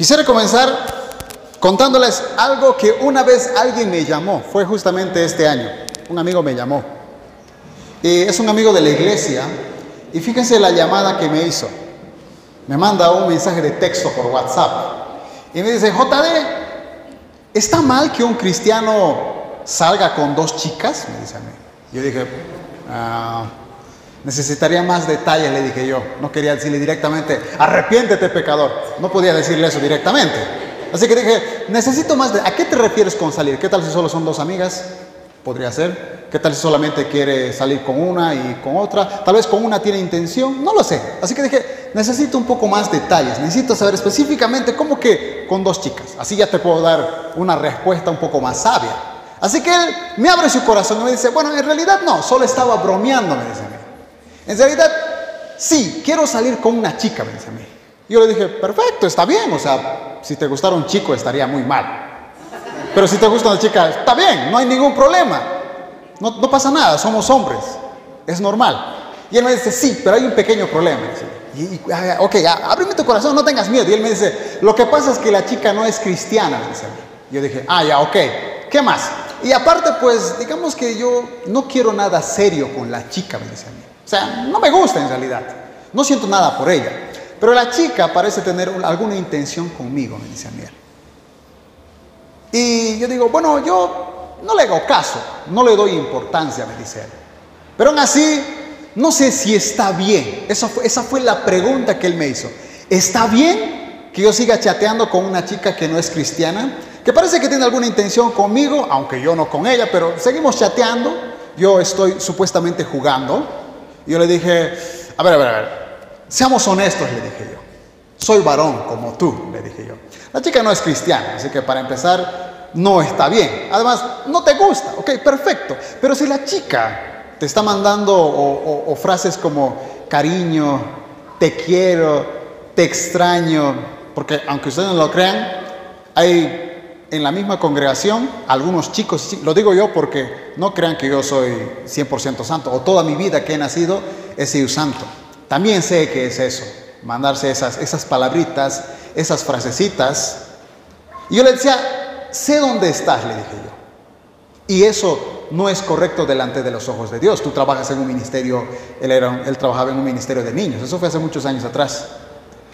Quisiera comenzar contándoles algo que una vez alguien me llamó, fue justamente este año, un amigo me llamó. Y es un amigo de la iglesia y fíjense la llamada que me hizo. Me manda un mensaje de texto por WhatsApp y me dice, JD, ¿está mal que un cristiano salga con dos chicas? Me dice a mí. Yo dije, ah, necesitaría más detalles, le dije yo. No quería decirle directamente, arrepiéntete pecador. No podía decirle eso directamente. Así que dije, necesito más de... ¿A qué te refieres con salir? ¿Qué tal si solo son dos amigas? Podría ser. ¿Qué tal si solamente quiere salir con una y con otra? Tal vez con una tiene intención, no lo sé. Así que dije, necesito un poco más detalles. Necesito saber específicamente cómo que con dos chicas. Así ya te puedo dar una respuesta un poco más sabia. Así que él me abre su corazón y me dice, bueno, en realidad no, solo estaba bromeando, me dice. En realidad, sí, quiero salir con una chica, me dice a mí. Yo le dije, perfecto, está bien, o sea, si te gustara un chico estaría muy mal. Pero si te gusta una chica, está bien, no hay ningún problema. No, no pasa nada, somos hombres, es normal. Y él me dice, sí, pero hay un pequeño problema. Y, y, ah, ok, ábreme tu corazón, no tengas miedo. Y él me dice, lo que pasa es que la chica no es cristiana, dice. Yo dije, ah, ya, ok, ¿qué más? Y aparte, pues, digamos que yo no quiero nada serio con la chica, me a mí. O sea, no me gusta en realidad. No siento nada por ella. Pero la chica parece tener alguna intención conmigo, me dice a mí. Y yo digo, bueno, yo no le hago caso, no le doy importancia, me dice él. Pero aún así, no sé si está bien. Esa fue la pregunta que él me hizo. ¿Está bien que yo siga chateando con una chica que no es cristiana? Que parece que tiene alguna intención conmigo, aunque yo no con ella, pero seguimos chateando. Yo estoy supuestamente jugando. Yo le dije, a ver, a ver, a ver, seamos honestos, le dije yo. Soy varón como tú, le dije yo. La chica no es cristiana, así que para empezar, no está bien. Además, no te gusta, ok, perfecto. Pero si la chica te está mandando o, o, frases como cariño, te quiero, te extraño, porque aunque ustedes no lo crean, hay en la misma congregación algunos chicos, lo digo yo porque no crean que yo soy 100% santo, o toda mi vida que he nacido he sido santo. También sé que es eso, mandarse esas, esas palabritas, esas frasecitas. Y yo le decía, sé dónde estás, le dije yo. Y eso no es correcto delante de los ojos de Dios. Tú trabajas en un ministerio, él, era, él trabajaba en un ministerio de niños, eso fue hace muchos años atrás.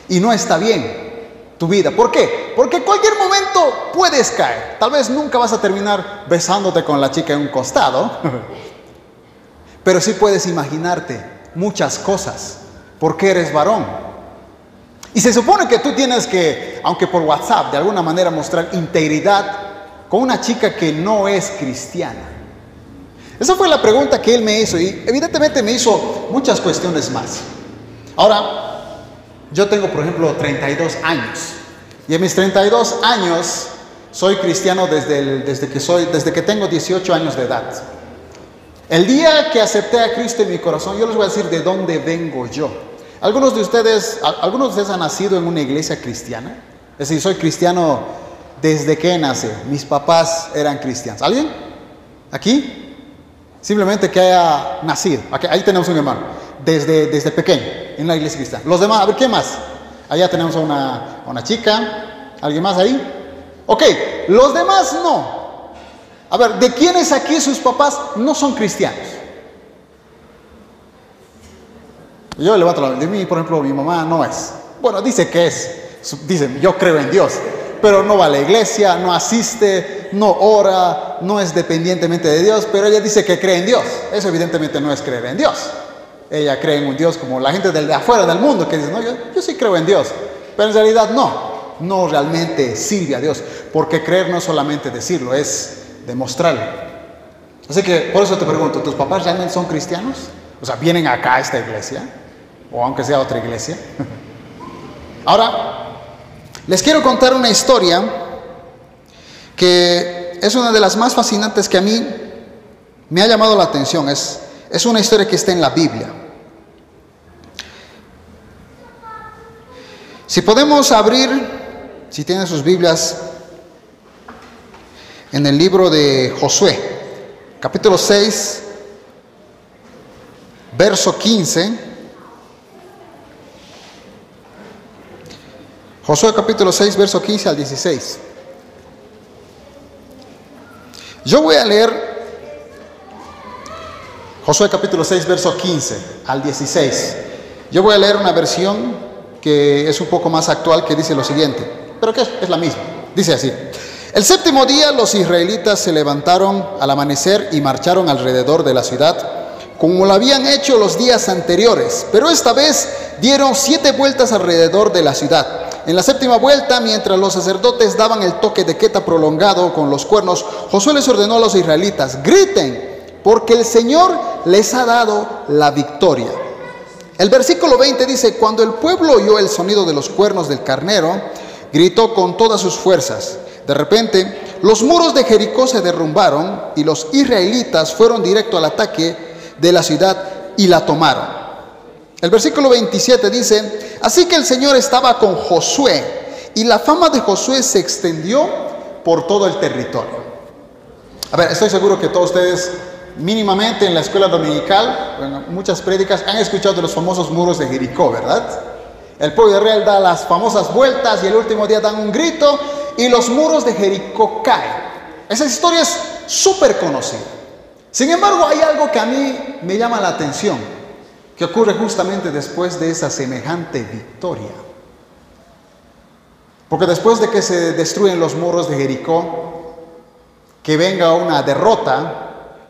Y no está bien tu vida. ¿Por qué? Porque cualquier momento puedes caer. Tal vez nunca vas a terminar besándote con la chica en un costado, pero sí puedes imaginarte muchas cosas porque eres varón. Y se supone que tú tienes que, aunque por WhatsApp, de alguna manera mostrar integridad con una chica que no es cristiana. Esa fue la pregunta que él me hizo y evidentemente me hizo muchas cuestiones más. Ahora, yo tengo, por ejemplo, 32 años. Y en mis 32 años soy cristiano desde, desde, que, soy, desde que tengo 18 años de edad. El día que acepté a Cristo en mi corazón, yo les voy a decir de dónde vengo yo. Algunos de ustedes, algunos de ustedes han nacido en una iglesia cristiana. Es decir, soy cristiano desde que nací. Mis papás eran cristianos. ¿Alguien? ¿Aquí? Simplemente que haya nacido. Aquí, ahí tenemos un hermano. Desde, desde pequeño, en la iglesia cristiana. Los demás, a ver, ¿qué más? Allá tenemos a una, a una chica. ¿Alguien más ahí? Ok, los demás no. A ver, ¿de quiénes aquí sus papás no son cristianos? Yo levanto la. De mí, por ejemplo, mi mamá no es. Bueno, dice que es. Dicen, yo creo en Dios. Pero no va a la iglesia, no asiste, no ora, no es dependientemente de Dios. Pero ella dice que cree en Dios. Eso evidentemente no es creer en Dios. Ella cree en un Dios como la gente de afuera del mundo que dice, no, yo, yo sí creo en Dios. Pero en realidad no. No realmente sirve a Dios. Porque creer no es solamente decirlo, es demostrarlo. Así que por eso te pregunto, ¿tus papás realmente son cristianos? O sea, ¿vienen acá a esta iglesia? O aunque sea otra iglesia. Ahora, les quiero contar una historia que es una de las más fascinantes que a mí me ha llamado la atención. Es, es una historia que está en la Biblia. Si podemos abrir, si tienen sus Biblias, en el libro de Josué, capítulo 6, verso 15. Josué capítulo 6, verso 15 al 16. Yo voy a leer Josué capítulo 6, verso 15 al 16. Yo voy a leer una versión que es un poco más actual que dice lo siguiente, pero que es, la misma. Dice así. El séptimo día los israelitas se levantaron al amanecer y marcharon alrededor de la ciudad, como lo habían hecho los días anteriores, pero esta vez dieron siete vueltas alrededor de la ciudad. En la séptima vuelta, mientras los sacerdotes daban el toque de queta prolongado con los cuernos, Josué les ordenó a los israelitas, griten, porque el Señor les ha dado la victoria. El versículo 20 dice, cuando el pueblo oyó el sonido de los cuernos del carnero, gritó con todas sus fuerzas. De repente, los muros de Jericó se derrumbaron y los israelitas fueron directo al ataque de la ciudad y la tomaron. El versículo 27 dice, así que el Señor estaba con Josué y la fama de Josué se extendió por todo el territorio. A ver, estoy seguro que todos ustedes mínimamente en la escuela dominical, bueno, muchas prédicas han escuchado de los famosos muros de Jericó, ¿verdad? El pueblo de Israel da las famosas vueltas y el último día dan un grito y los muros de Jericó caen. Esa historia es súper conocida. Sin embargo, hay algo que a mí me llama la atención que ocurre justamente después de esa semejante victoria. Porque después de que se destruyen los muros de Jericó, que venga una derrota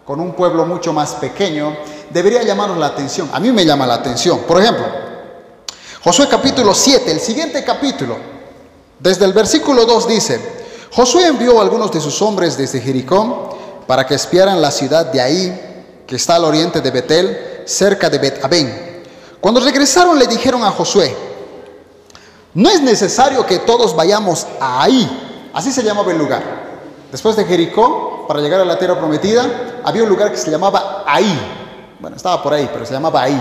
con un pueblo mucho más pequeño, debería llamarnos la atención. A mí me llama la atención. Por ejemplo, Josué capítulo 7, el siguiente capítulo, desde el versículo 2 dice, Josué envió a algunos de sus hombres desde Jericó para que espiaran la ciudad de ahí, que está al oriente de Betel, cerca de bet Cuando regresaron le dijeron a Josué, no es necesario que todos vayamos ahí. Así se llamaba el lugar. Después de Jericó, para llegar a la tierra prometida, había un lugar que se llamaba ahí. Bueno, estaba por ahí, pero se llamaba ahí.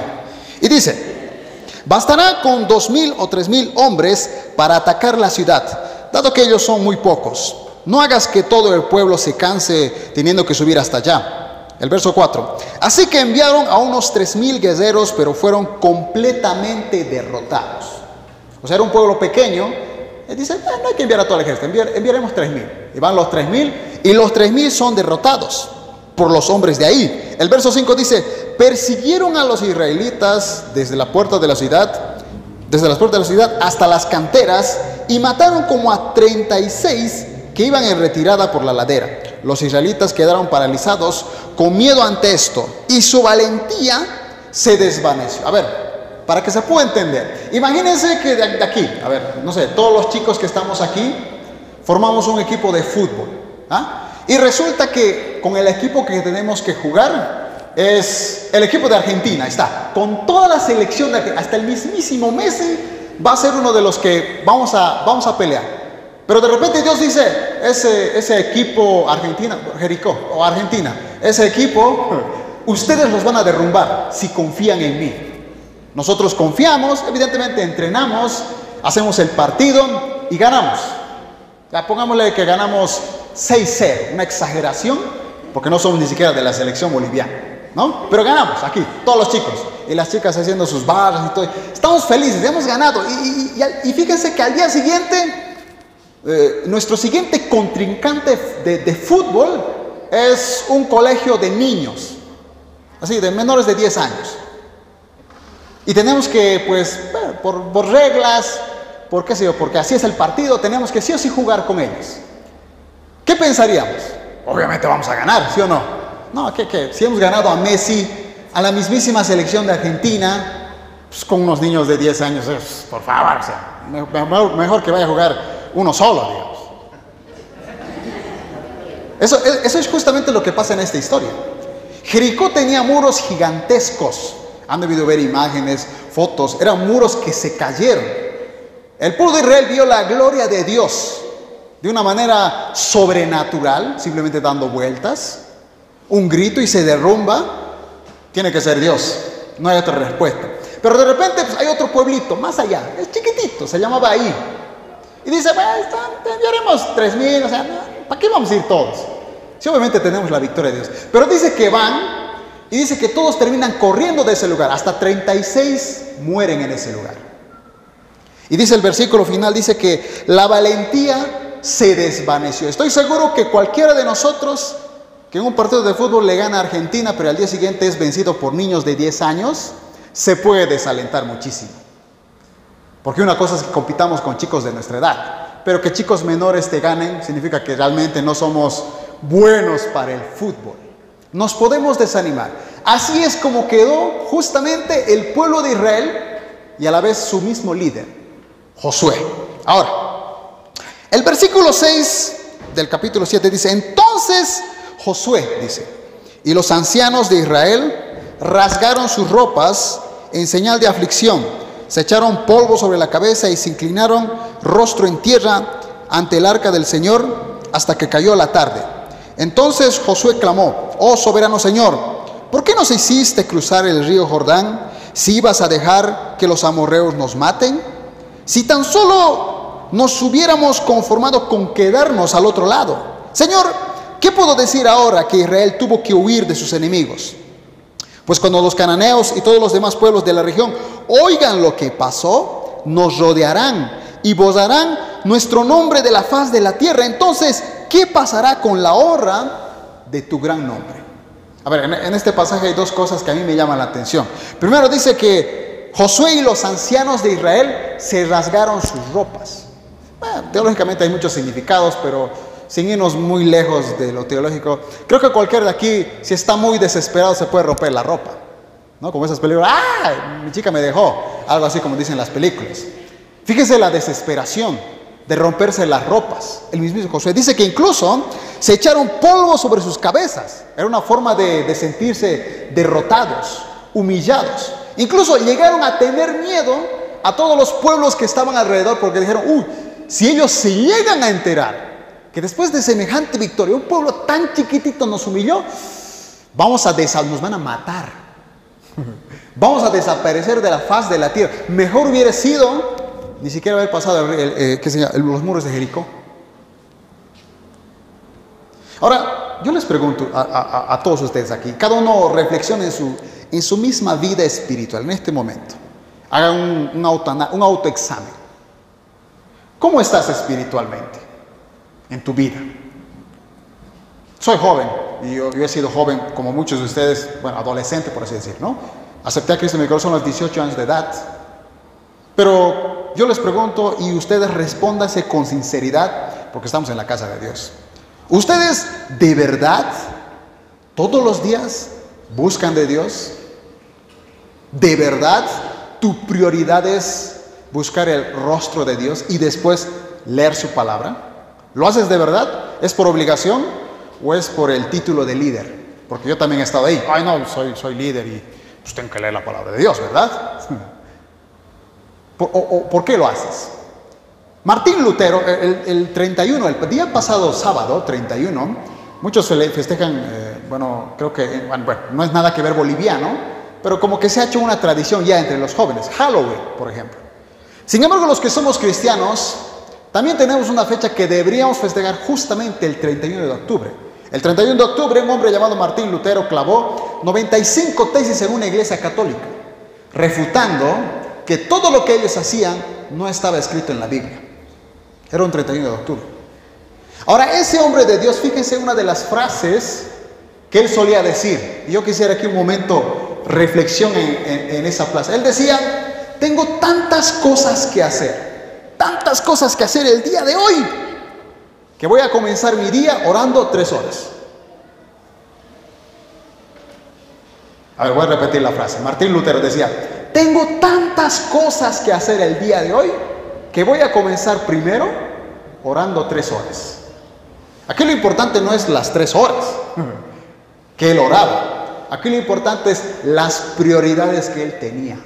Y dice, bastará con dos mil o tres mil hombres para atacar la ciudad, dado que ellos son muy pocos. No hagas que todo el pueblo se canse teniendo que subir hasta allá. El verso 4. Así que enviaron a unos tres mil guerreros, pero fueron completamente derrotados. O sea, era un pueblo pequeño. Él dice, ah, no hay que enviar a todo el ejército, enviaremos tres mil. Y van los tres mil, y los tres mil son derrotados por los hombres de ahí. El verso 5 dice, persiguieron a los israelitas desde la puerta de la ciudad, desde las puertas de la ciudad hasta las canteras, y mataron como a 36 que iban en retirada por la ladera. Los israelitas quedaron paralizados con miedo ante esto y su valentía se desvaneció. A ver, para que se pueda entender, imagínense que de aquí, a ver, no sé, todos los chicos que estamos aquí formamos un equipo de fútbol. ¿ah? Y resulta que con el equipo que tenemos que jugar es el equipo de Argentina, está, con toda la selección, de, hasta el mismísimo Messi va a ser uno de los que vamos a, vamos a pelear. Pero de repente Dios dice, ese, ese equipo Argentina, Jericó o Argentina, ese equipo, ustedes los van a derrumbar si confían en mí. Nosotros confiamos, evidentemente entrenamos, hacemos el partido y ganamos. Ya pongámosle que ganamos 6-0, una exageración, porque no somos ni siquiera de la selección boliviana, ¿no? Pero ganamos aquí, todos los chicos, y las chicas haciendo sus barras y todo. Estamos felices, hemos ganado. Y, fíjense que al día siguiente eh, nuestro siguiente contrincante de, fútbol es un colegio de niños, así, de menores de 10 años. Y tenemos que, pues, por, reglas, por qué sé yo, porque así es el partido, tenemos que sí o sí jugar con ellos. ¿Qué pensaríamos? Obviamente vamos a ganar, ¿sí o no? No, ¿qué, qué? Si hemos ganado a Messi, a la mismísima selección de Argentina, pues con unos niños de 10 años, por favor, o sea, mejor, que vaya a jugar uno solo, digamos. Eso, eso es justamente lo que pasa en esta historia. Jericó tenía muros gigantescos. Han debido ver imágenes, fotos. Eran muros que se cayeron. El pueblo de Israel vio la gloria de Dios de una manera sobrenatural, simplemente dando vueltas, un grito y se derrumba. Tiene que ser Dios. No hay otra respuesta. Pero de repente pues, hay otro pueblito más allá. Es chiquitito, se llamaba ahí. Y dice, bueno, enviaremos tres mil, o sea, ¿para qué vamos a ir todos? Si obviamente tenemos la victoria de Dios. Pero dice que van y dice que todos terminan corriendo de ese lugar. Hasta 36 mueren en ese lugar. Y dice el versículo final, dice que la valentía se desvaneció. Estoy seguro que cualquiera de nosotros que en un partido de fútbol le gana a Argentina, pero al día siguiente es vencido por niños de 10 años, se puede desalentar muchísimo. Porque una cosa es que compitamos con chicos de nuestra edad, pero que chicos menores te ganen significa que realmente no somos buenos para el fútbol. Nos podemos desanimar. Así es como quedó justamente el pueblo de Israel y a la vez su mismo líder, Josué. Ahora, el versículo 6 del capítulo 7 dice, entonces Josué, dice, y los ancianos de Israel rasgaron sus ropas en señal de aflicción, se echaron polvo sobre la cabeza y se inclinaron rostro en tierra ante el arca del Señor hasta que cayó la tarde. Entonces Josué clamó, oh soberano Señor, ¿por qué nos hiciste cruzar el río Jordán si ibas a dejar que los amorreos nos maten? Si tan solo nos hubiéramos conformado con quedarnos al otro lado. Señor, ¿qué puedo decir ahora que Israel tuvo que huir de sus enemigos? Pues cuando los cananeos y todos los demás pueblos de la región oigan lo que pasó, nos rodearán y vozarán nuestro nombre de la faz de la tierra. Entonces, ¿qué pasará con la honra de tu gran nombre? A ver, en, este pasaje hay dos cosas que a mí me llaman la atención. Primero dice que Josué y los ancianos de Israel se rasgaron sus ropas. Teológicamente hay muchos significados, pero sin irnos muy lejos de lo teológico, creo que cualquiera de aquí, si está muy desesperado, se puede romper la ropa. ¿No? Como esas películas, ¡ah! Mi chica me dejó. Algo así como dicen las películas. Fíjese la desesperación de romperse las ropas. El mismo Josué dice que incluso se echaron polvo sobre sus cabezas. Era una forma de, sentirse derrotados, humillados. Incluso llegaron a tener miedo a todos los pueblos que estaban alrededor porque dijeron, uy, si ellos se llegan a enterar que después de semejante victoria, un pueblo tan chiquitito nos humilló, vamos a nos van a matar. Vamos a desaparecer de la faz de la tierra. Mejor hubiera sido ni siquiera haber pasado eh, los muros de Jericó. Ahora, yo les pregunto a, todos ustedes aquí, cada uno reflexione en su, en su misma vida espiritual en este momento. Haga un, un, auto, un autoexamen. ¿Cómo estás espiritualmente en tu vida? Soy joven y yo, he sido joven como muchos de ustedes, bueno, adolescente por así decir, ¿no? Acepté a Cristo en mi corazón a los 18 años de edad. Pero yo les pregunto y ustedes respóndanse con sinceridad, porque estamos en la casa de Dios. ¿Ustedes de verdad todos los días buscan de Dios? ¿De verdad tu prioridad es buscar el rostro de Dios y después leer su palabra? ¿Lo haces de verdad? ¿Es por obligación o es por el título de líder? Porque yo también he estado ahí. Ay, no, soy, líder y pues tengo que leer la palabra de Dios, ¿verdad? ¿Por, o, ¿por qué lo haces? Martín Lutero, el, 31, el día pasado sábado, 31, muchos festejan, eh, bueno, creo que, eh, bueno, no es nada que ver boliviano, pero como que se ha hecho una tradición ya entre los jóvenes, Halloween, por ejemplo. Sin embargo, los que somos cristianos, también tenemos una fecha que deberíamos festejar justamente el 31 de octubre. El 31 de octubre, un hombre llamado Martín Lutero clavó 95 tesis en una iglesia católica, refutando que todo lo que ellos hacían no estaba escrito en la Biblia. Era un 31 de octubre. Ahora, ese hombre de Dios, fíjense una de las frases que él solía decir. Yo quisiera aquí un momento reflexión en, esa plaza. Él decía, tengo tantas cosas que hacer, tantas cosas que hacer el día de hoy, que voy a comenzar mi día orando tres horas. A ver, voy a repetir la frase. Martín Lutero decía, tengo tantas cosas que hacer el día de hoy que voy a comenzar primero orando tres horas. Aquí lo importante no es las tres horas que él oraba. Aquí lo importante es las prioridades que él tenía.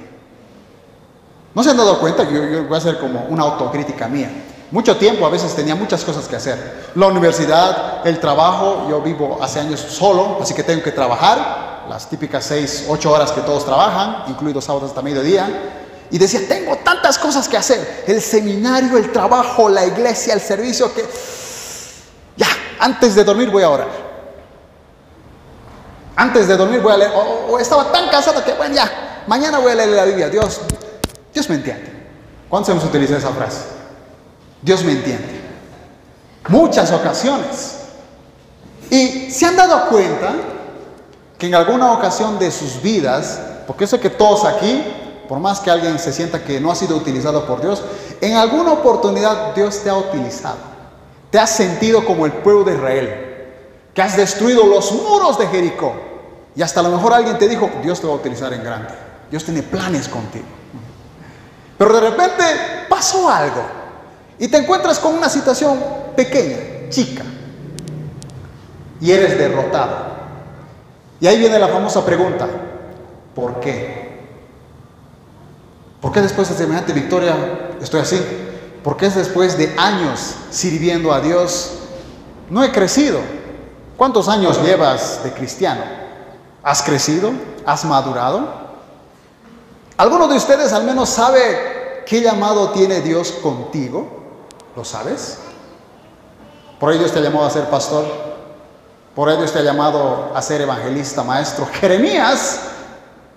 ¿No se han dado cuenta? Yo, yo voy a hacer como una autocrítica mía. Mucho tiempo, a veces tenía muchas cosas que hacer. La universidad, el trabajo, yo vivo hace años solo, así que tengo que trabajar las típicas seis, ocho horas que todos trabajan, incluidos sábados hasta mediodía, y decía, tengo tantas cosas que hacer, el seminario, el trabajo, la iglesia, el servicio, que ya, antes de dormir voy a orar. Antes de dormir voy a leer, o, estaba tan cansado que, bueno, ya, mañana voy a leer la Biblia, Dios, Dios me entiende. ¿Cuántos hemos utilizado esa frase? Dios me entiende. Muchas ocasiones. Y se han dado cuenta que en alguna ocasión de sus vidas, porque sé que todos aquí, por más que alguien se sienta que no ha sido utilizado por Dios, en alguna oportunidad Dios te ha utilizado. Te has sentido como el pueblo de Israel, que has destruido los muros de Jericó. Y hasta a lo mejor alguien te dijo, Dios te va a utilizar en grande. Dios tiene planes contigo. Pero de repente pasó algo y te encuentras con una situación pequeña, chica, y eres derrotado. Y ahí viene la famosa pregunta, ¿por qué? ¿Por qué después de semejante victoria estoy así? ¿Por qué después de años sirviendo a Dios no he crecido? ¿Cuántos años llevas de cristiano? ¿Has crecido? ¿Has madurado? ¿Alguno de ustedes al menos sabe qué llamado tiene Dios contigo? ¿Lo sabes? Por ahí Dios te ha llamado a ser pastor. Por ahí Dios te ha llamado a ser evangelista, maestro. Jeremías,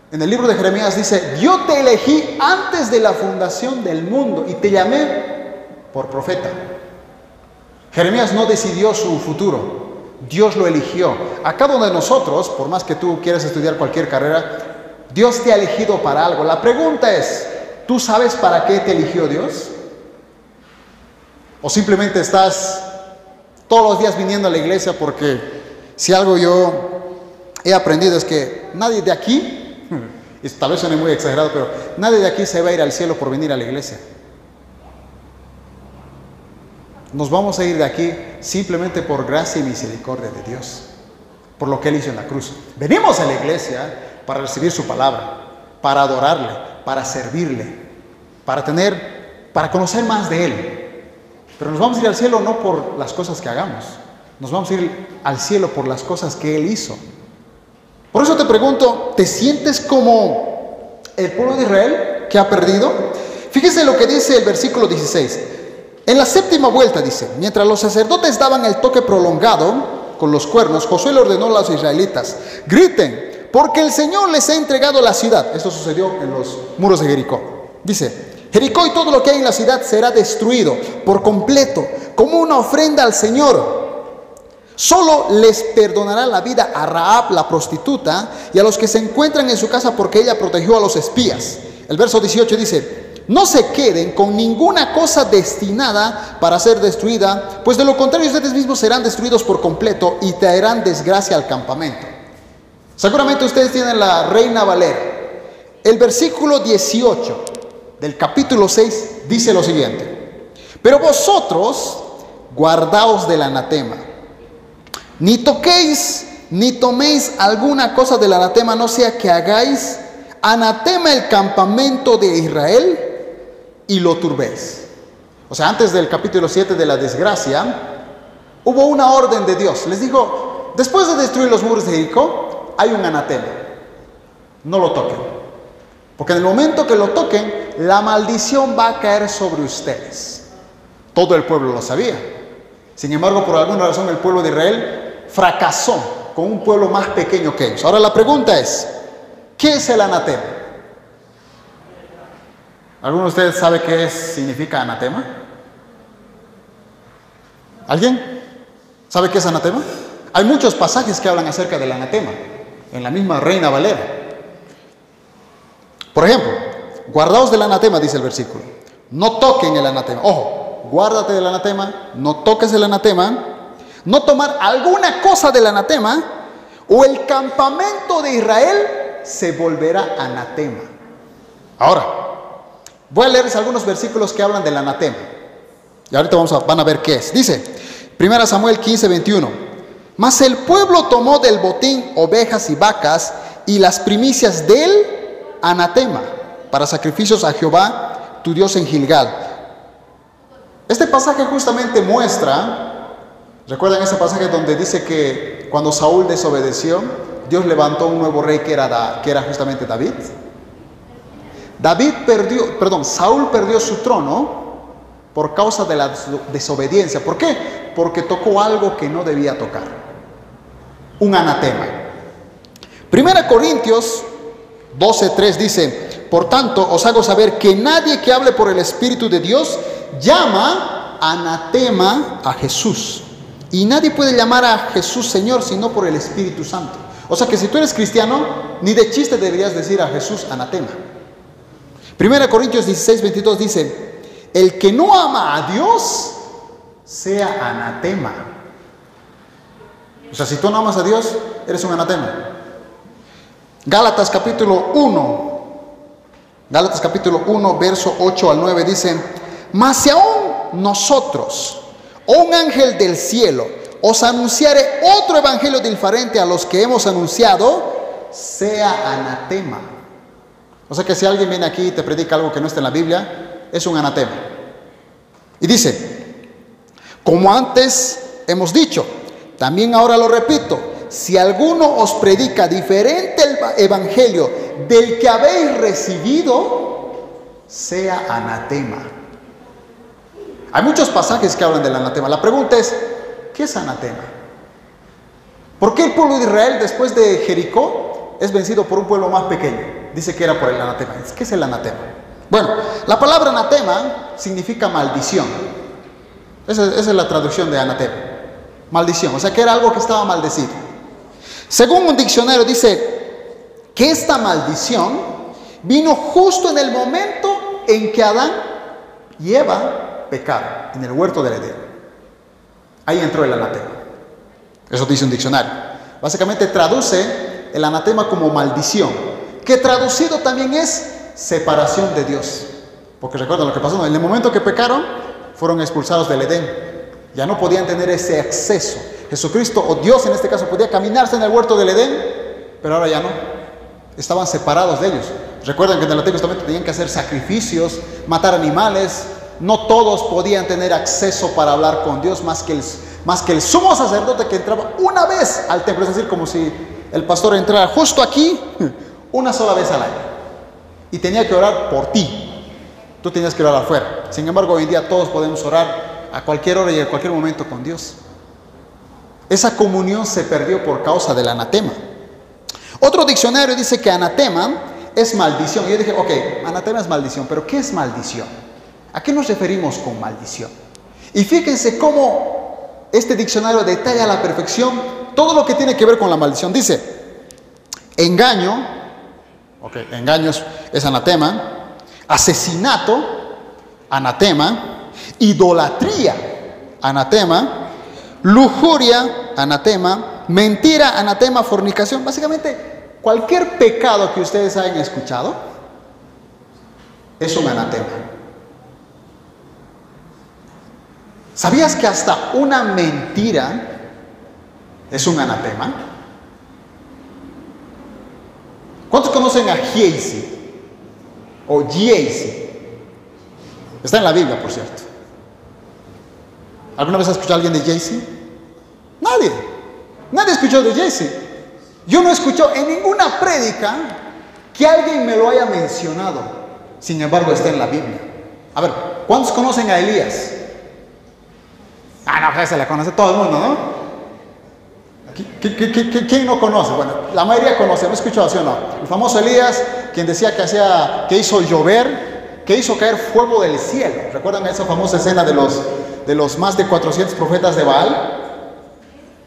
en el libro de Jeremías dice, yo te elegí antes de la fundación del mundo y te llamé por profeta. Jeremías no decidió su futuro, Dios lo eligió. A cada uno de nosotros, por más que tú quieras estudiar cualquier carrera, Dios te ha elegido para algo. La pregunta es, ¿tú sabes para qué te eligió Dios? ¿O simplemente estás todos los días viniendo a la iglesia porque si algo yo he aprendido es que nadie de aquí, tal vez suene muy exagerado, pero nadie de aquí se va a ir al cielo por venir a la iglesia. Nos vamos a ir de aquí simplemente por gracia y misericordia de Dios, por lo que Él hizo en la cruz. Venimos a la iglesia para recibir su palabra, para adorarle, para servirle, para tener, para conocer más de Él. Pero nos vamos a ir al cielo no por las cosas que hagamos, nos vamos a ir al cielo por las cosas que Él hizo. Por eso te pregunto, ¿te sientes como el pueblo de Israel que ha perdido? Fíjese lo que dice el versículo 16. En la séptima vuelta dice, mientras los sacerdotes daban el toque prolongado con los cuernos, Josué le ordenó a los israelitas, griten, porque el Señor les ha entregado la ciudad. Esto sucedió en los muros de Jericó. Dice, Jericó y todo lo que hay en la ciudad será destruido por completo, como una ofrenda al Señor. Solo les perdonará la vida a Raab, la prostituta, y a los que se encuentran en su casa porque ella protegió a los espías. El verso 18 dice, no se queden con ninguna cosa destinada para ser destruida, pues de lo contrario ustedes mismos serán destruidos por completo y traerán desgracia al campamento. Seguramente ustedes tienen la Reina Valera. El versículo 18 del capítulo 6 dice lo siguiente. Pero vosotros guardaos del anatema. Ni toquéis ni toméis alguna cosa del anatema, no sea que hagáis anatema el campamento de Israel y lo turbéis. O sea, antes del capítulo 7 de la desgracia, hubo una orden de Dios. Les dijo, después de destruir los muros de Jericó, hay un anatema. No lo toquen. Porque en el momento que lo toquen, la maldición va a caer sobre ustedes. Todo el pueblo lo sabía. Sin embargo, por alguna razón el pueblo de Israel fracasó con un pueblo más pequeño que ellos. Ahora la pregunta es, ¿qué es el anatema? ¿Alguno de ustedes sabe qué significa anatema? ¿Alguien? ¿Sabe qué es anatema? Hay muchos pasajes que hablan acerca del anatema en la misma Reina Valera. Por ejemplo, guardaos del anatema, dice el versículo. No toquen el anatema. Ojo, guárdate del anatema, no toques el anatema, no tomar alguna cosa del anatema, o el campamento de Israel se volverá anatema. Ahora, voy a leerles algunos versículos que hablan del anatema. Y ahorita vamos a, van a ver qué es. Dice, 1 Samuel 15, 21. Mas el pueblo tomó del botín ovejas y vacas y las primicias del anatema para sacrificios a Jehová, tu Dios en Gilgal. Este pasaje justamente muestra, ¿recuerdan ese pasaje donde dice que cuando Saúl desobedeció, Dios levantó un nuevo rey que era, que era justamente David? David perdió, perdón, Saúl perdió su trono por causa de la desobediencia. ¿Por qué? Porque tocó algo que no debía tocar un anatema. Primera Corintios 12:3 dice, por tanto, os hago saber que nadie que hable por el Espíritu de Dios llama anatema a Jesús. Y nadie puede llamar a Jesús Señor sino por el Espíritu Santo. O sea que si tú eres cristiano, ni de chiste deberías decir a Jesús anatema. Primera Corintios 16, 22 dice, el que no ama a Dios, sea anatema. O sea, si tú no amas a Dios, eres un anatema. Gálatas capítulo 1, Gálatas capítulo 1, verso 8 al 9 dice, mas si aún nosotros, o un ángel del cielo, os anunciare otro evangelio diferente a los que hemos anunciado, sea anatema. O sea que si alguien viene aquí y te predica algo que no está en la Biblia, es un anatema. Y dice, como antes hemos dicho, también ahora lo repito, si alguno os predica diferente el evangelio del que habéis recibido, sea anatema. Hay muchos pasajes que hablan del anatema. La pregunta es, ¿qué es anatema? ¿Por qué el pueblo de Israel después de Jericó es vencido por un pueblo más pequeño? Dice que era por el anatema. ¿Qué es el anatema? Bueno, la palabra anatema significa maldición. Esa, es la traducción de anatema. Maldición. O sea que era algo que estaba maldecido. Según un diccionario dice que esta maldición vino justo en el momento en que Adán y Eva pecaron, en el huerto del Edén. Ahí entró el anatema. Eso dice un diccionario. Básicamente traduce el anatema como maldición, que traducido también es separación de Dios. Porque recuerden lo que pasó, en el momento que pecaron, fueron expulsados del Edén. Ya no podían tener ese acceso. Jesucristo o Dios en este caso podía caminarse en el huerto del Edén, pero ahora ya no. Estaban separados de ellos. Recuerden que en el Antiguo Testamento tenían que hacer sacrificios, matar animales. No todos podían tener acceso para hablar con Dios más que el, más que el sumo sacerdote que entraba una vez al templo. Es decir, como si el pastor entrara justo aquí una sola vez al año. Y tenía que orar por ti. Tú tenías que orar afuera. Sin embargo, hoy en día todos podemos orar a cualquier hora y a cualquier momento con Dios. Esa comunión se perdió por causa del anatema. Otro diccionario dice que anatema es maldición. Y yo dije, ok, anatema es maldición, pero ¿qué es maldición? ¿A qué nos referimos con maldición? Y fíjense cómo este diccionario detalla a la perfección todo lo que tiene que ver con la maldición. Dice, engaño, ok, engaño es, es anatema, asesinato, anatema, idolatría, anatema, lujuria, anatema, mentira, anatema, fornicación, básicamente cualquier pecado que ustedes hayan escuchado es un anatema. ¿Sabías que hasta una mentira es un anatema? ¿Cuántos conocen a Giesi o Giesi? Está en la Biblia, por cierto. ¿Alguna vez has escuchado a alguien de Jay-Z? Nadie. Nadie escuchó de Jay-Z. Yo no escucho en ninguna prédica que alguien me lo haya mencionado. Sin embargo, está en la Biblia. A ver, ¿cuántos conocen a Elías? Ah, no, pues se la conoce todo el mundo, ¿no? Quién no conoce? Bueno, la mayoría conoce, ¿no escuchado así o no? El famoso Elías, quien decía que, hacía, que hizo llover, que hizo caer fuego del cielo. ¿Recuerdan esa famosa escena de los de los más de 400 profetas de Baal.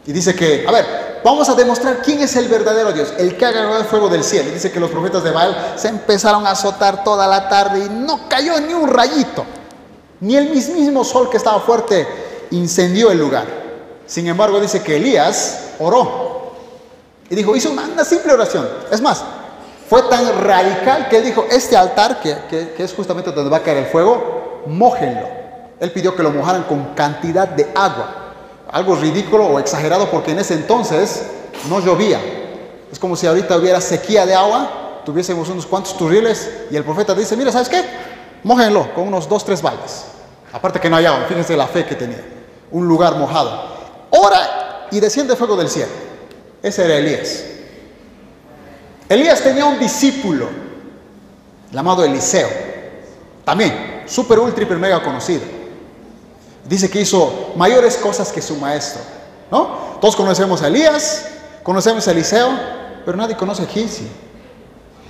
Y dice que, a ver, vamos a demostrar quién es el verdadero Dios, el que ha agarrado el fuego del cielo. Y dice que los profetas de Baal se empezaron a azotar toda la tarde y no cayó ni un rayito. Ni el mismísimo sol que estaba fuerte incendió el lugar. Sin embargo, dice que Elías oró. Y dijo, hizo una, simple oración. Es más, fue tan radical que él dijo, este altar, que, que es justamente donde va a caer el fuego, mójenlo. Él pidió que lo mojaran con cantidad de agua. Algo ridículo o exagerado porque en ese entonces no llovía. Es como si ahorita hubiera sequía de agua, tuviésemos unos cuantos turriles y el profeta dice, mira, ¿sabes qué? Mójenlo con unos dos, tres baldes. Aparte que no hay agua, fíjense la fe que tenía. Un lugar mojado. Ora y desciende fuego del cielo. Ese era Elías. Elías tenía un discípulo llamado Eliseo. También, súper, ultra, hiper, mega conocido. Dice que hizo mayores cosas que su maestro. ¿No? Todos conocemos a Elías, conocemos a Eliseo, pero nadie conoce a Giesi.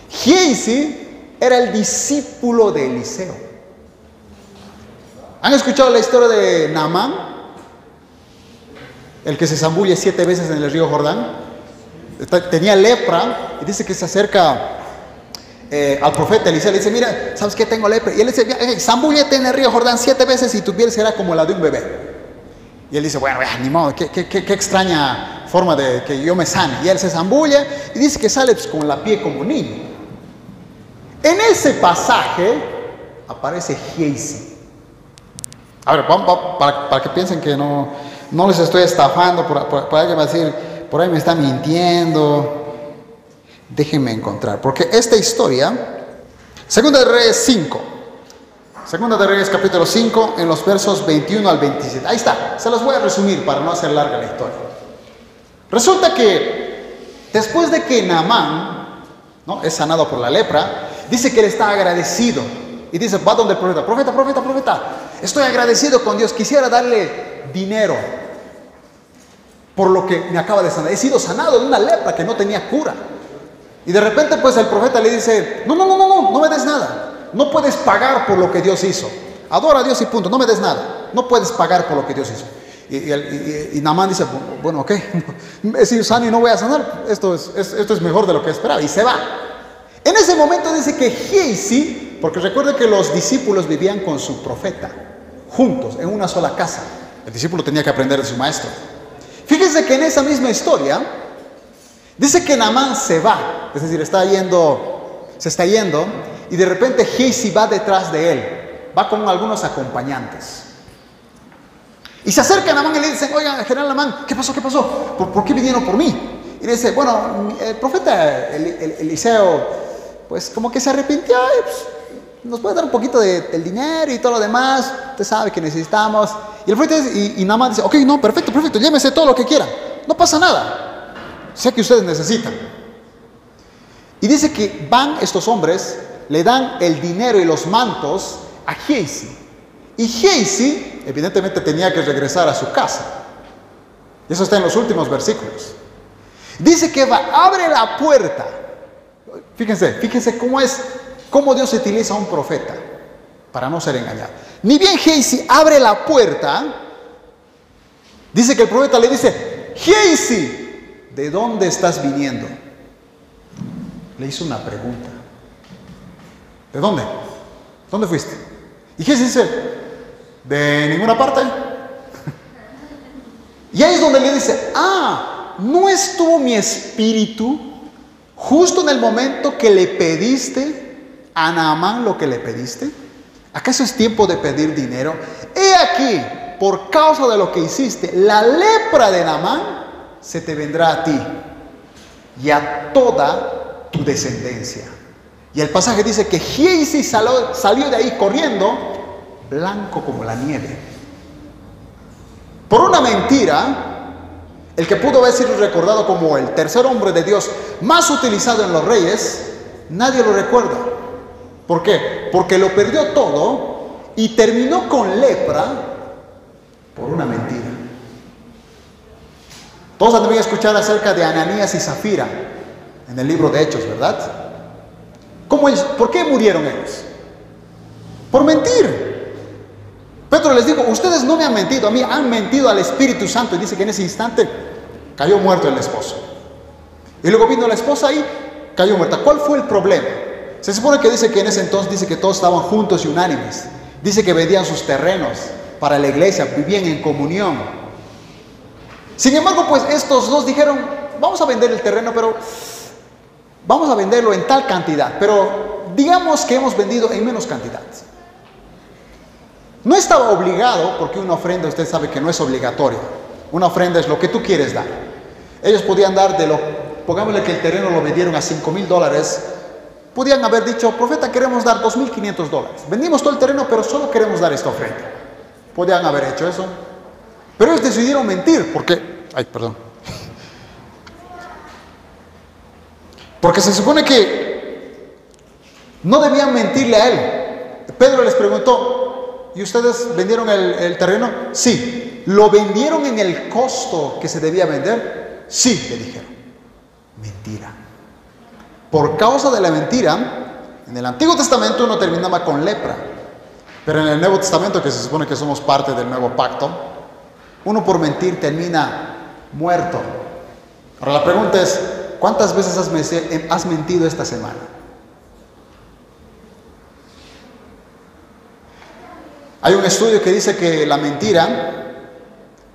Giesi era el discípulo de Eliseo. ¿Han escuchado la historia de Naamán? El que se zambulle siete veces en el río Jordán. Tenía lepra y dice que se acerca eh, al profeta Eliseo. Le dice, mira, ¿sabes qué? Tengo lepra. Y él dice, zambullete en el río Jordán siete veces y tu piel será como la de un bebé. Y él dice, bueno, ni modo, qué, extraña forma de que yo me sane. Y él se zambulle y dice que sale pues, con la piel como niño. En ese pasaje aparece Giesi. A ver, para, que piensen que no, no les estoy estafando, por, por, ahí va a decir, por ahí me está mintiendo. Déjenme encontrar, porque esta historia, Segunda de Reyes 5, Segunda de Reyes capítulo 5, en los versos 21 al 27. Ahí está, se los voy a resumir para no hacer larga la historia. Resulta que después de que Naamán ¿no? es sanado por la lepra, dice que él está agradecido. Y dice, va donde el profeta, profeta, profeta, profeta, estoy agradecido con Dios, quisiera darle dinero por lo que me acaba de sanar. He sido sanado de una lepra que no tenía cura. Y de repente pues el profeta le dice, no, no, no, no, no, no me des nada. No puedes pagar por lo que Dios hizo. Adora a Dios y punto. No me des nada. No puedes pagar por lo que Dios hizo. Y, y, Namán dice, bueno, ok, he sido sano y no voy a sanar. Esto es, esto es mejor de lo que esperaba. Y se va. En ese momento dice que Giesi, porque recuerde que los discípulos vivían con su profeta, juntos, en una sola casa. El discípulo tenía que aprender de su maestro. Fíjense que en esa misma historia, dice que Namán se va, es decir, está yendo, se está yendo, y de repente Geisi va detrás de él, va con algunos acompañantes. Y se acerca a Namán y le dicen, oiga, general Namán, ¿qué pasó? ¿Qué pasó? ¿Por, qué vinieron por mí? Y le dice, bueno, el profeta Eliseo, pues como que se arrepintió y pues, nos puede dar un poquito de, del dinero y todo lo demás, usted sabe que necesitamos. Y el profeta y, y Namán dice, ok, no, perfecto, perfecto, llémese todo lo que quiera, no pasa nada, sé que ustedes necesitan. Y dice que van estos hombres le dan el dinero y los mantos a Geisi. Y Geisi, evidentemente, tenía que regresar a su casa. Y eso está en los últimos versículos. Dice que va, abre la puerta. Fíjense, fíjense cómo es, cómo Dios utiliza a un profeta para no ser engañado. Ni bien Geisi abre la puerta, dice que el profeta le dice, Geisi, ¿de dónde estás viniendo? Le hizo una pregunta. ¿De dónde? ¿Dónde fuiste? ¿Y qué dice? ¿De ninguna parte? y ahí es donde le dice, ah, ¿no estuvo mi espíritu justo en el momento que le pediste a Naamán lo que le pediste? ¿Acaso es tiempo de pedir dinero? He aquí, por causa de lo que hiciste, la lepra de Naamán se te vendrá a ti y a toda tu descendencia. Y el pasaje dice que Giesi salió, salió de ahí corriendo, blanco como la nieve. Por una mentira, el que pudo haber sido recordado como el tercer hombre de Dios más utilizado en los reyes, nadie lo recuerda. ¿Por qué? Porque lo perdió todo y terminó con lepra por una mentira. Todos han debido escuchar acerca de Ananías y Zafira en el libro de Hechos, ¿verdad? ¿Cómo ¿Por qué murieron ellos? Por mentir. Pedro les dijo, ustedes no me han mentido, a mí han mentido al Espíritu Santo. Y dice que en ese instante cayó muerto el esposo. Y luego vino la esposa y cayó muerta. ¿Cuál fue el problema? Se supone que dice que en ese entonces dice que todos estaban juntos y unánimes. Dice que vendían sus terrenos para la iglesia, vivían en comunión. Sin embargo, pues estos dos dijeron, vamos a vender el terreno, pero vamos a venderlo en tal cantidad, pero digamos que hemos vendido en menos cantidad. No estaba obligado, porque una ofrenda usted sabe que no es obligatoria. Una ofrenda es lo que tú quieres dar. Ellos podían dar de lo, pongámosle que el terreno lo vendieron a 5 mil dólares, podían haber dicho, profeta, queremos dar 2.500 dólares. Vendimos todo el terreno, pero solo queremos dar esta ofrenda. Podían haber hecho eso. Pero ellos decidieron mentir, porque, ay, perdón, Porque se supone que no debían mentirle a él. Pedro les preguntó, ¿y ustedes vendieron el, terreno? Sí. ¿Lo vendieron en el costo que se debía vender? Sí, le dijeron. Mentira. Por causa de la mentira, En el Antiguo Testamento uno terminaba con lepra, pero en el Nuevo Testamento, que se supone que somos parte del nuevo pacto, uno por mentir termina muerto. Ahora la pregunta es, ¿cuántas veces has mentido esta semana? Hay un estudio que dice que la mentira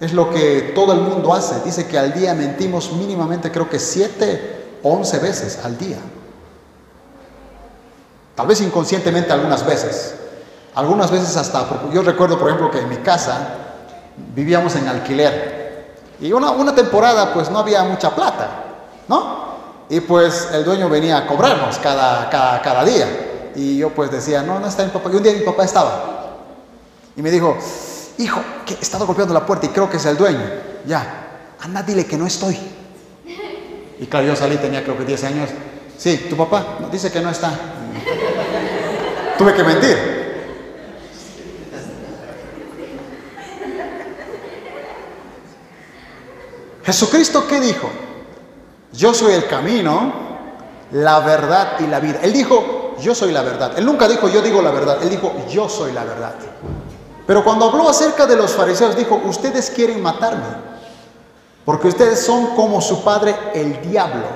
es lo que todo el mundo hace. Dice que al día mentimos mínimamente creo que 7 o 11 veces al día. Tal vez inconscientemente algunas veces. Algunas veces hasta, yo recuerdo por ejemplo que en mi casa vivíamos en alquiler. Y una, una temporada pues no había mucha plata, ¿no? Y pues el dueño venía a cobrarnos cada, cada, cada día. Y yo pues decía, no, no está mi papá. Y un día mi papá estaba. Y me dijo, hijo, que he estado golpeando la puerta y creo que es el dueño. Ya, anda, dile que no estoy. Y claro, yo salí, tenía creo que 10 años. Sí, tu papá dice que no está. Tuve que mentir. Jesucristo, ¿qué dijo? Yo soy el camino, la verdad y la vida. Él dijo, yo soy la verdad. Él nunca dijo, yo digo la verdad. Él dijo, yo soy la verdad. Pero cuando habló acerca de los fariseos, dijo, ustedes quieren matarme, porque ustedes son como su padre el diablo,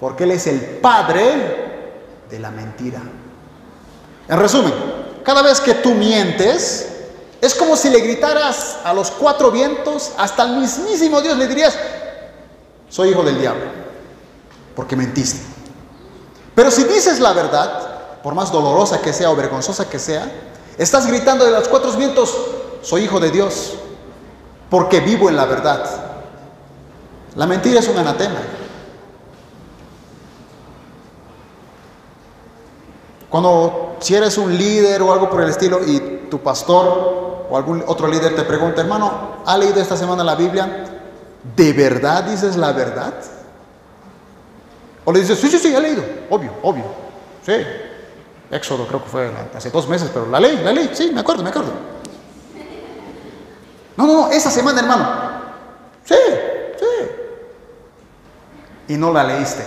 porque él es el padre de la mentira. En resumen, cada vez que tú mientes, es como si le gritaras a los cuatro vientos, hasta el mismísimo Dios le dirías, soy hijo del diablo, porque mentiste. Pero si dices la verdad, por más dolorosa que sea o vergonzosa que sea, Estás gritando de los cuatro vientos, soy hijo de Dios, porque vivo en la verdad. La mentira es un anatema. Cuando si eres un líder o algo por el estilo y tu pastor o algún otro líder te pregunta, hermano, ¿ha leído esta semana la Biblia? ¿De verdad dices la verdad? O le dices, sí, sí, sí, he leído, obvio, obvio, sí, Éxodo creo que fue hace dos meses, pero la ley, la ley, sí, me acuerdo, me acuerdo. No, no, no, esa semana, hermano. Sí. Y no la leíste.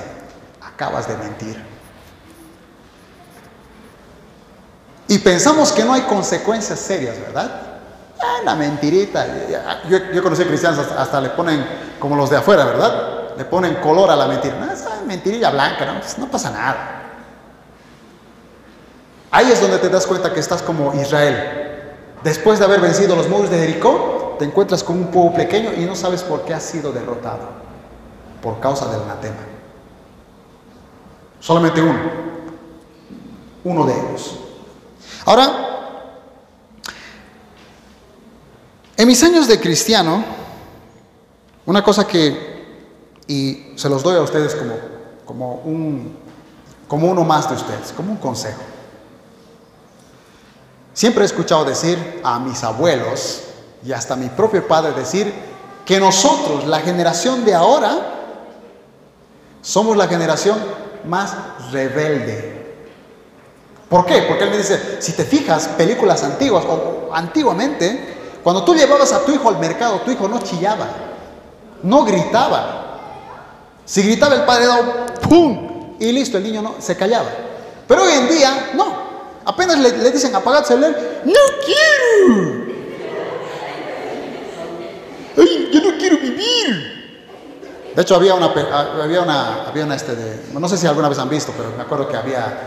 Acabas de mentir. Y pensamos que no hay consecuencias serias, ¿verdad? Ah, la mentirita. Yo, yo conocí cristianos hasta, le ponen, como los de afuera, ¿verdad? Le ponen color a la mentira. No, esa mentirilla blanca, no, pues no pasa nada. Ahí es donde te das cuenta que estás como Israel. Después de haber vencido los muros de Jericó, te encuentras con un pueblo pequeño y no sabes por qué has sido derrotado. Por causa del anatema. Solamente uno. Uno de ellos. Ahora, en mis años de cristiano, una cosa que, y se los doy a ustedes como, como, un, como uno más de ustedes, como un consejo. Siempre he escuchado decir a mis abuelos y hasta a mi propio padre decir que nosotros, la generación de ahora, somos la generación más rebelde. ¿Por qué? Porque él me dice, si te fijas, películas antiguas o antiguamente, cuando tú llevabas a tu hijo al mercado, tu hijo no chillaba, no gritaba. Si gritaba el padre, daba ¡pum! Y listo, el niño no, se callaba. Pero hoy en día, no. Apenas le, dicen apagar el celular, no quiero. Ay, yo no quiero vivir. De hecho, había una, había una, había una este de, no sé si alguna vez han visto, pero me acuerdo que había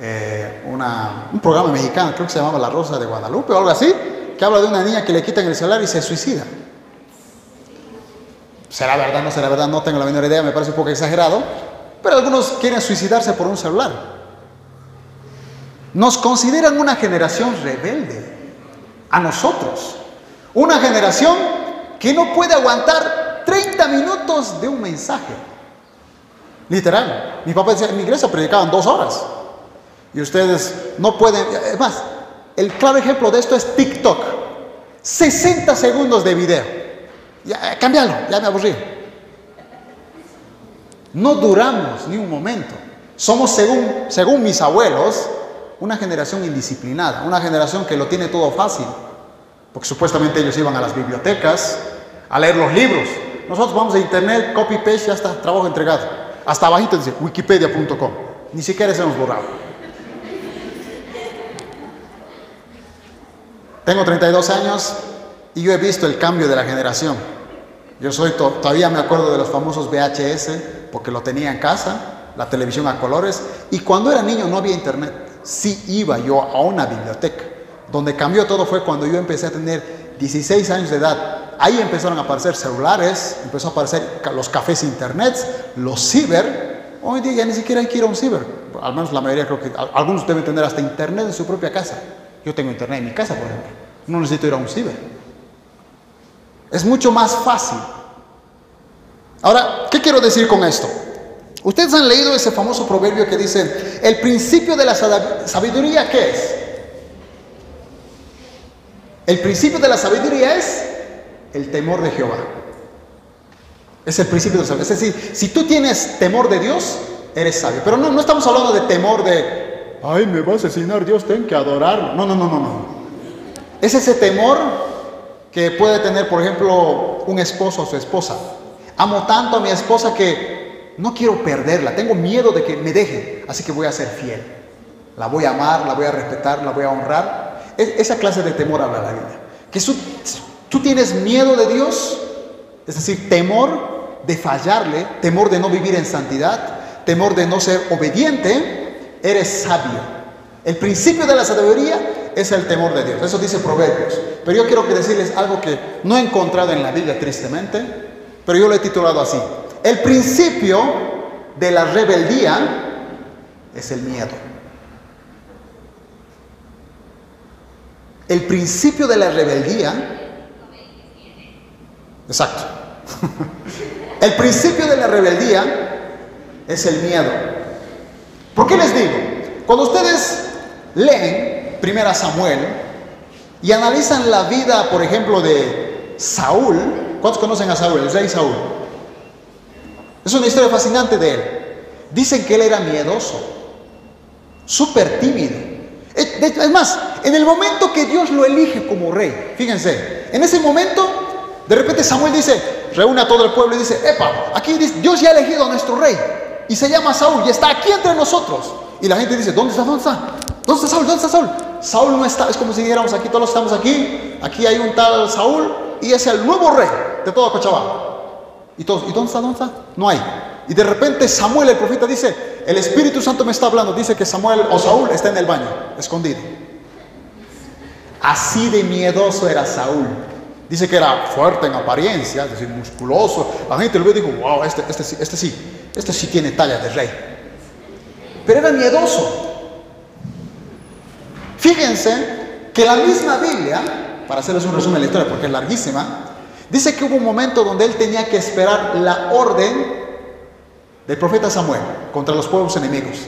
eh, una, un programa mexicano, creo que se llamaba La Rosa de Guadalupe o algo así, que habla de una niña que le quitan el celular y se suicida. ¿Será verdad? No será verdad, no tengo la menor idea, me parece un poco exagerado, pero algunos quieren suicidarse por un celular. Nos consideran una generación rebelde a nosotros. Una generación que no puede aguantar 30 minutos de un mensaje. Literal. Mi papá decía, en mi iglesia predicaban dos horas. Y ustedes no pueden... Es más, el claro ejemplo de esto es TikTok. 60 segundos de video. Ya, cámbialo, ya me aburrí. No duramos ni un momento. Somos, según, según mis abuelos, una generación indisciplinada, una generación que lo tiene todo fácil, porque supuestamente ellos iban a las bibliotecas a leer los libros. Nosotros vamos a internet, copy paste, ya está, trabajo entregado. Hasta abajito dice wikipedia.com. Ni siquiera se hemos borrado. Tengo 32 años y yo he visto el cambio de la generación. Yo soy to todavía me acuerdo de los famosos VHS porque lo tenía en casa, la televisión a colores y cuando era niño no había internet. Sí iba yo a una biblioteca. Donde cambió todo fue cuando yo empecé a tener 16 años de edad. Ahí empezaron a aparecer celulares, empezó a aparecer los cafés internet, los ciber. Hoy día ya ni siquiera hay que ir a un ciber. Al menos la mayoría creo que algunos deben tener hasta internet en su propia casa. Yo tengo internet en mi casa, por ejemplo. No necesito ir a un ciber. Es mucho más fácil. Ahora, ¿qué quiero decir con esto? Ustedes han leído ese famoso proverbio que dice, el principio de la sabiduría, ¿qué es? El principio de la sabiduría es el temor de Jehová. Es el principio de la sabiduría. Es decir, si tú tienes temor de Dios, eres sabio. Pero no, no estamos hablando de temor de, ay, me va a asesinar Dios, tengo que adorarlo. No, no, no, no, no. Es ese temor que puede tener, por ejemplo, un esposo o su esposa. Amo tanto a mi esposa que no quiero perderla, tengo miedo de que me deje, así que voy a ser fiel. La voy a amar, la voy a respetar, la voy a honrar. Esa clase de temor habla la Biblia. Que tú tienes miedo de Dios, es decir, temor de fallarle, temor de no vivir en santidad, temor de no ser obediente, eres sabio. El principio de la sabiduría es el temor de Dios. Eso dice Proverbios. Pero yo quiero que decirles algo que no he encontrado en la Biblia tristemente, pero yo lo he titulado así. El principio de la rebeldía es el miedo. El principio de la rebeldía, exacto. El principio de la rebeldía es el miedo. ¿Por qué les digo? Cuando ustedes leen Primera Samuel y analizan la vida, por ejemplo, de Saúl, ¿cuántos conocen a Saúl, el rey Saúl? Es una historia fascinante de él. Dicen que él era miedoso, súper tímido. Es más, en el momento que Dios lo elige como rey, fíjense, en ese momento, de repente Samuel dice, reúne a todo el pueblo y dice, epa, aquí Dios ya ha elegido a nuestro rey y se llama Saúl y está aquí entre nosotros. Y la gente dice, ¿dónde está? ¿Dónde? ¿Dónde está Saúl? ¿Dónde está Saúl? Saúl no está, es como si dijéramos aquí, todos estamos aquí, aquí hay un tal Saúl y es el nuevo rey de todo Cochabamba. Y todos, ¿y dónde está? ¿Dónde está? No hay. Y de repente Samuel, el profeta, dice, el Espíritu Santo me está hablando, dice que Samuel o Saúl está en el baño, escondido. Así de miedoso era Saúl. Dice que era fuerte en apariencia, es decir, musculoso. La gente lo ve y dijo, wow, este, este, este sí, este sí tiene talla de rey. Pero era miedoso. Fíjense que la misma Biblia, para hacerles un resumen de la historia porque es larguísima, dice que hubo un momento donde él tenía que esperar la orden del profeta Samuel contra los pueblos enemigos.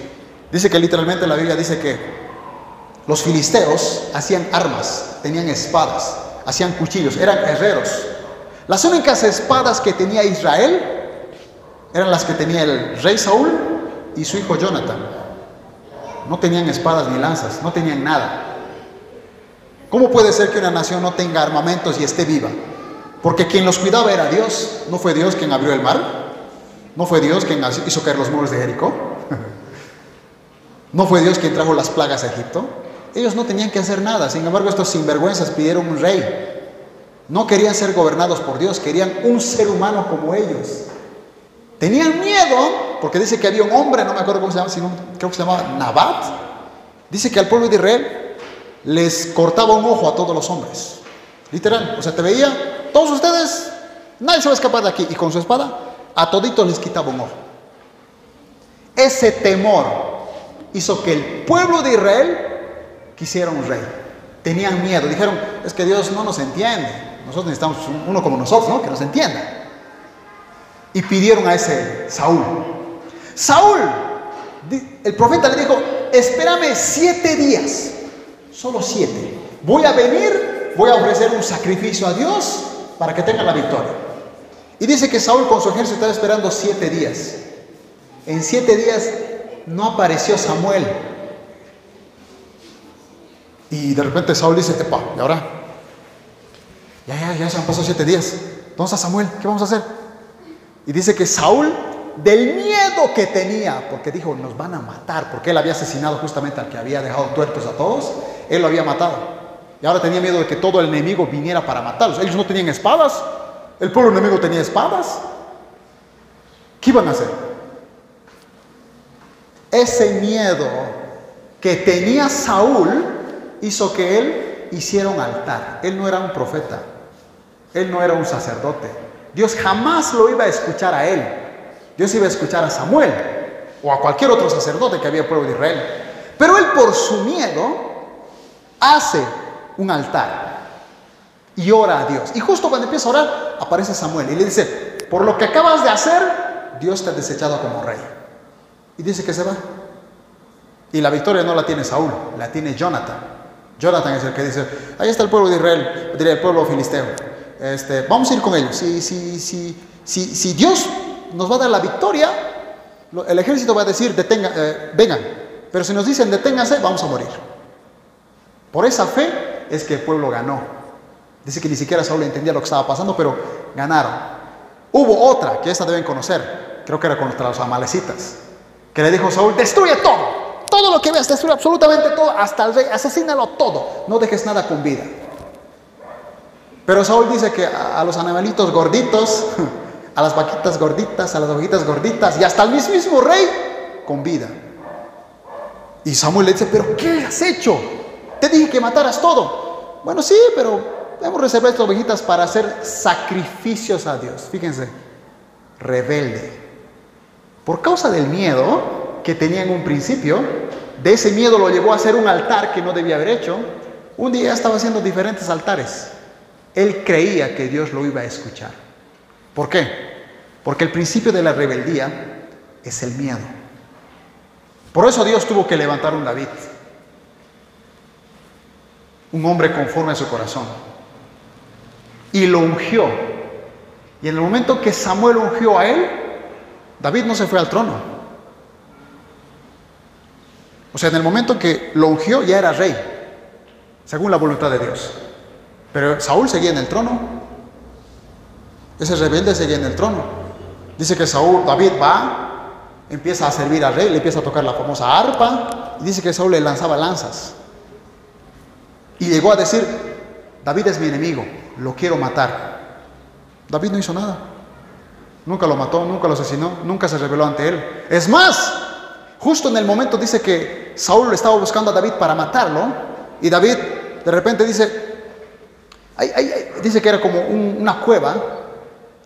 Dice que literalmente la Biblia dice que los filisteos hacían armas, tenían espadas, hacían cuchillos, eran herreros. Las únicas espadas que tenía Israel eran las que tenía el rey Saúl y su hijo Jonathan. No tenían espadas ni lanzas, no tenían nada. ¿Cómo puede ser que una nación no tenga armamentos y esté viva? Porque quien los cuidaba era Dios. ¿No fue Dios quien abrió el mar? ¿No fue Dios quien hizo caer los muros de Jericó? ¿No fue Dios quien trajo las plagas a Egipto? Ellos no tenían que hacer nada. Sin embargo, estos sinvergüenzas pidieron un rey. No querían ser gobernados por Dios, querían un ser humano como ellos. Tenían miedo, porque dice que había un hombre, no me acuerdo cómo se llama, creo que se llamaba Nabat. Dice que al pueblo de Israel les cortaba un ojo a todos los hombres. Literal, o sea, te veía, todos ustedes, nadie se va a escapar de aquí. Y con su espada, a toditos les quitaba un ojo. Ese temor hizo que el pueblo de Israel quisiera un rey. Tenían miedo, dijeron, es que Dios no nos entiende. Nosotros necesitamos uno como nosotros, ¿no? Que nos entienda y pidieron a ese Saúl. Saúl, el profeta le dijo, espérame siete días, solo siete. Voy a venir, voy a ofrecer un sacrificio a Dios para que tenga la victoria. Y dice que Saúl con su ejército estaba esperando siete días. En siete días no apareció Samuel. Y de repente Saúl dice, epa, ¿y ahora? Ya, ya, ya se han pasado siete días. ¿Dónde está Samuel? ¿Qué vamos a hacer? Y dice que Saúl, del miedo que tenía, porque dijo, nos van a matar, porque él había asesinado justamente al que había dejado tuertos a todos, él lo había matado. Y ahora tenía miedo de que todo el enemigo viniera para matarlos. Ellos no tenían espadas. El pueblo enemigo tenía espadas. ¿Qué iban a hacer? Ese miedo que tenía Saúl hizo que él hiciera un altar. Él no era un profeta. Él no era un sacerdote. Dios jamás lo iba a escuchar a él. Dios iba a escuchar a Samuel o a cualquier otro sacerdote que había en el pueblo de Israel. Pero él por su miedo hace un altar y ora a Dios. Y justo cuando empieza a orar, aparece Samuel y le dice, por lo que acabas de hacer, Dios te ha desechado como rey. Y dice que se va. Y la victoria no la tiene Saúl, la tiene Jonathan. Jonathan es el que dice, ahí está el pueblo de Israel, diría el pueblo filisteo. Este, vamos a ir con ellos. Si, si, si, si, si Dios nos va a dar la victoria, el ejército va a decir, detenga, eh, vengan. Pero si nos dicen, deténganse, vamos a morir. Por esa fe es que el pueblo ganó. Dice que ni siquiera Saúl entendía lo que estaba pasando, pero ganaron. Hubo otra, que esta deben conocer, creo que era contra los amalecitas, que le dijo a Saúl, destruye todo, todo lo que veas, destruye absolutamente todo, hasta el rey, asesínalo todo, no dejes nada con vida. Pero Saúl dice que a, los animalitos gorditos, a las vaquitas gorditas, a las ovejitas gorditas y hasta el mismo rey con vida. Y Samuel le dice, pero ¿qué has hecho? Te dije que mataras todo. Bueno, sí, pero hemos reservado estas ovejitas para hacer sacrificios a Dios. Fíjense, rebelde. Por causa del miedo que tenía en un principio, de ese miedo lo llevó a hacer un altar que no debía haber hecho. Un día estaba haciendo diferentes altares. Él creía que Dios lo iba a escuchar. ¿Por qué? Porque el principio de la rebeldía es el miedo. Por eso Dios tuvo que levantar un David un hombre conforme a su corazón. Y lo ungió. Y en el momento que Samuel ungió a él, David no se fue al trono. O sea, en el momento que lo ungió ya era rey, según la voluntad de Dios. Pero Saúl seguía en el trono. Ese rebelde seguía en el trono. Dice que Saúl, David va, empieza a servir al rey, le empieza a tocar la famosa arpa, y dice que Saúl le lanzaba lanzas. Y llegó a decir, David es mi enemigo, lo quiero matar. David no hizo nada. Nunca lo mató, nunca lo asesinó, nunca se rebeló ante él. Es más, justo en el momento dice que Saúl estaba buscando a David para matarlo y David de repente dice, dice que era como una cueva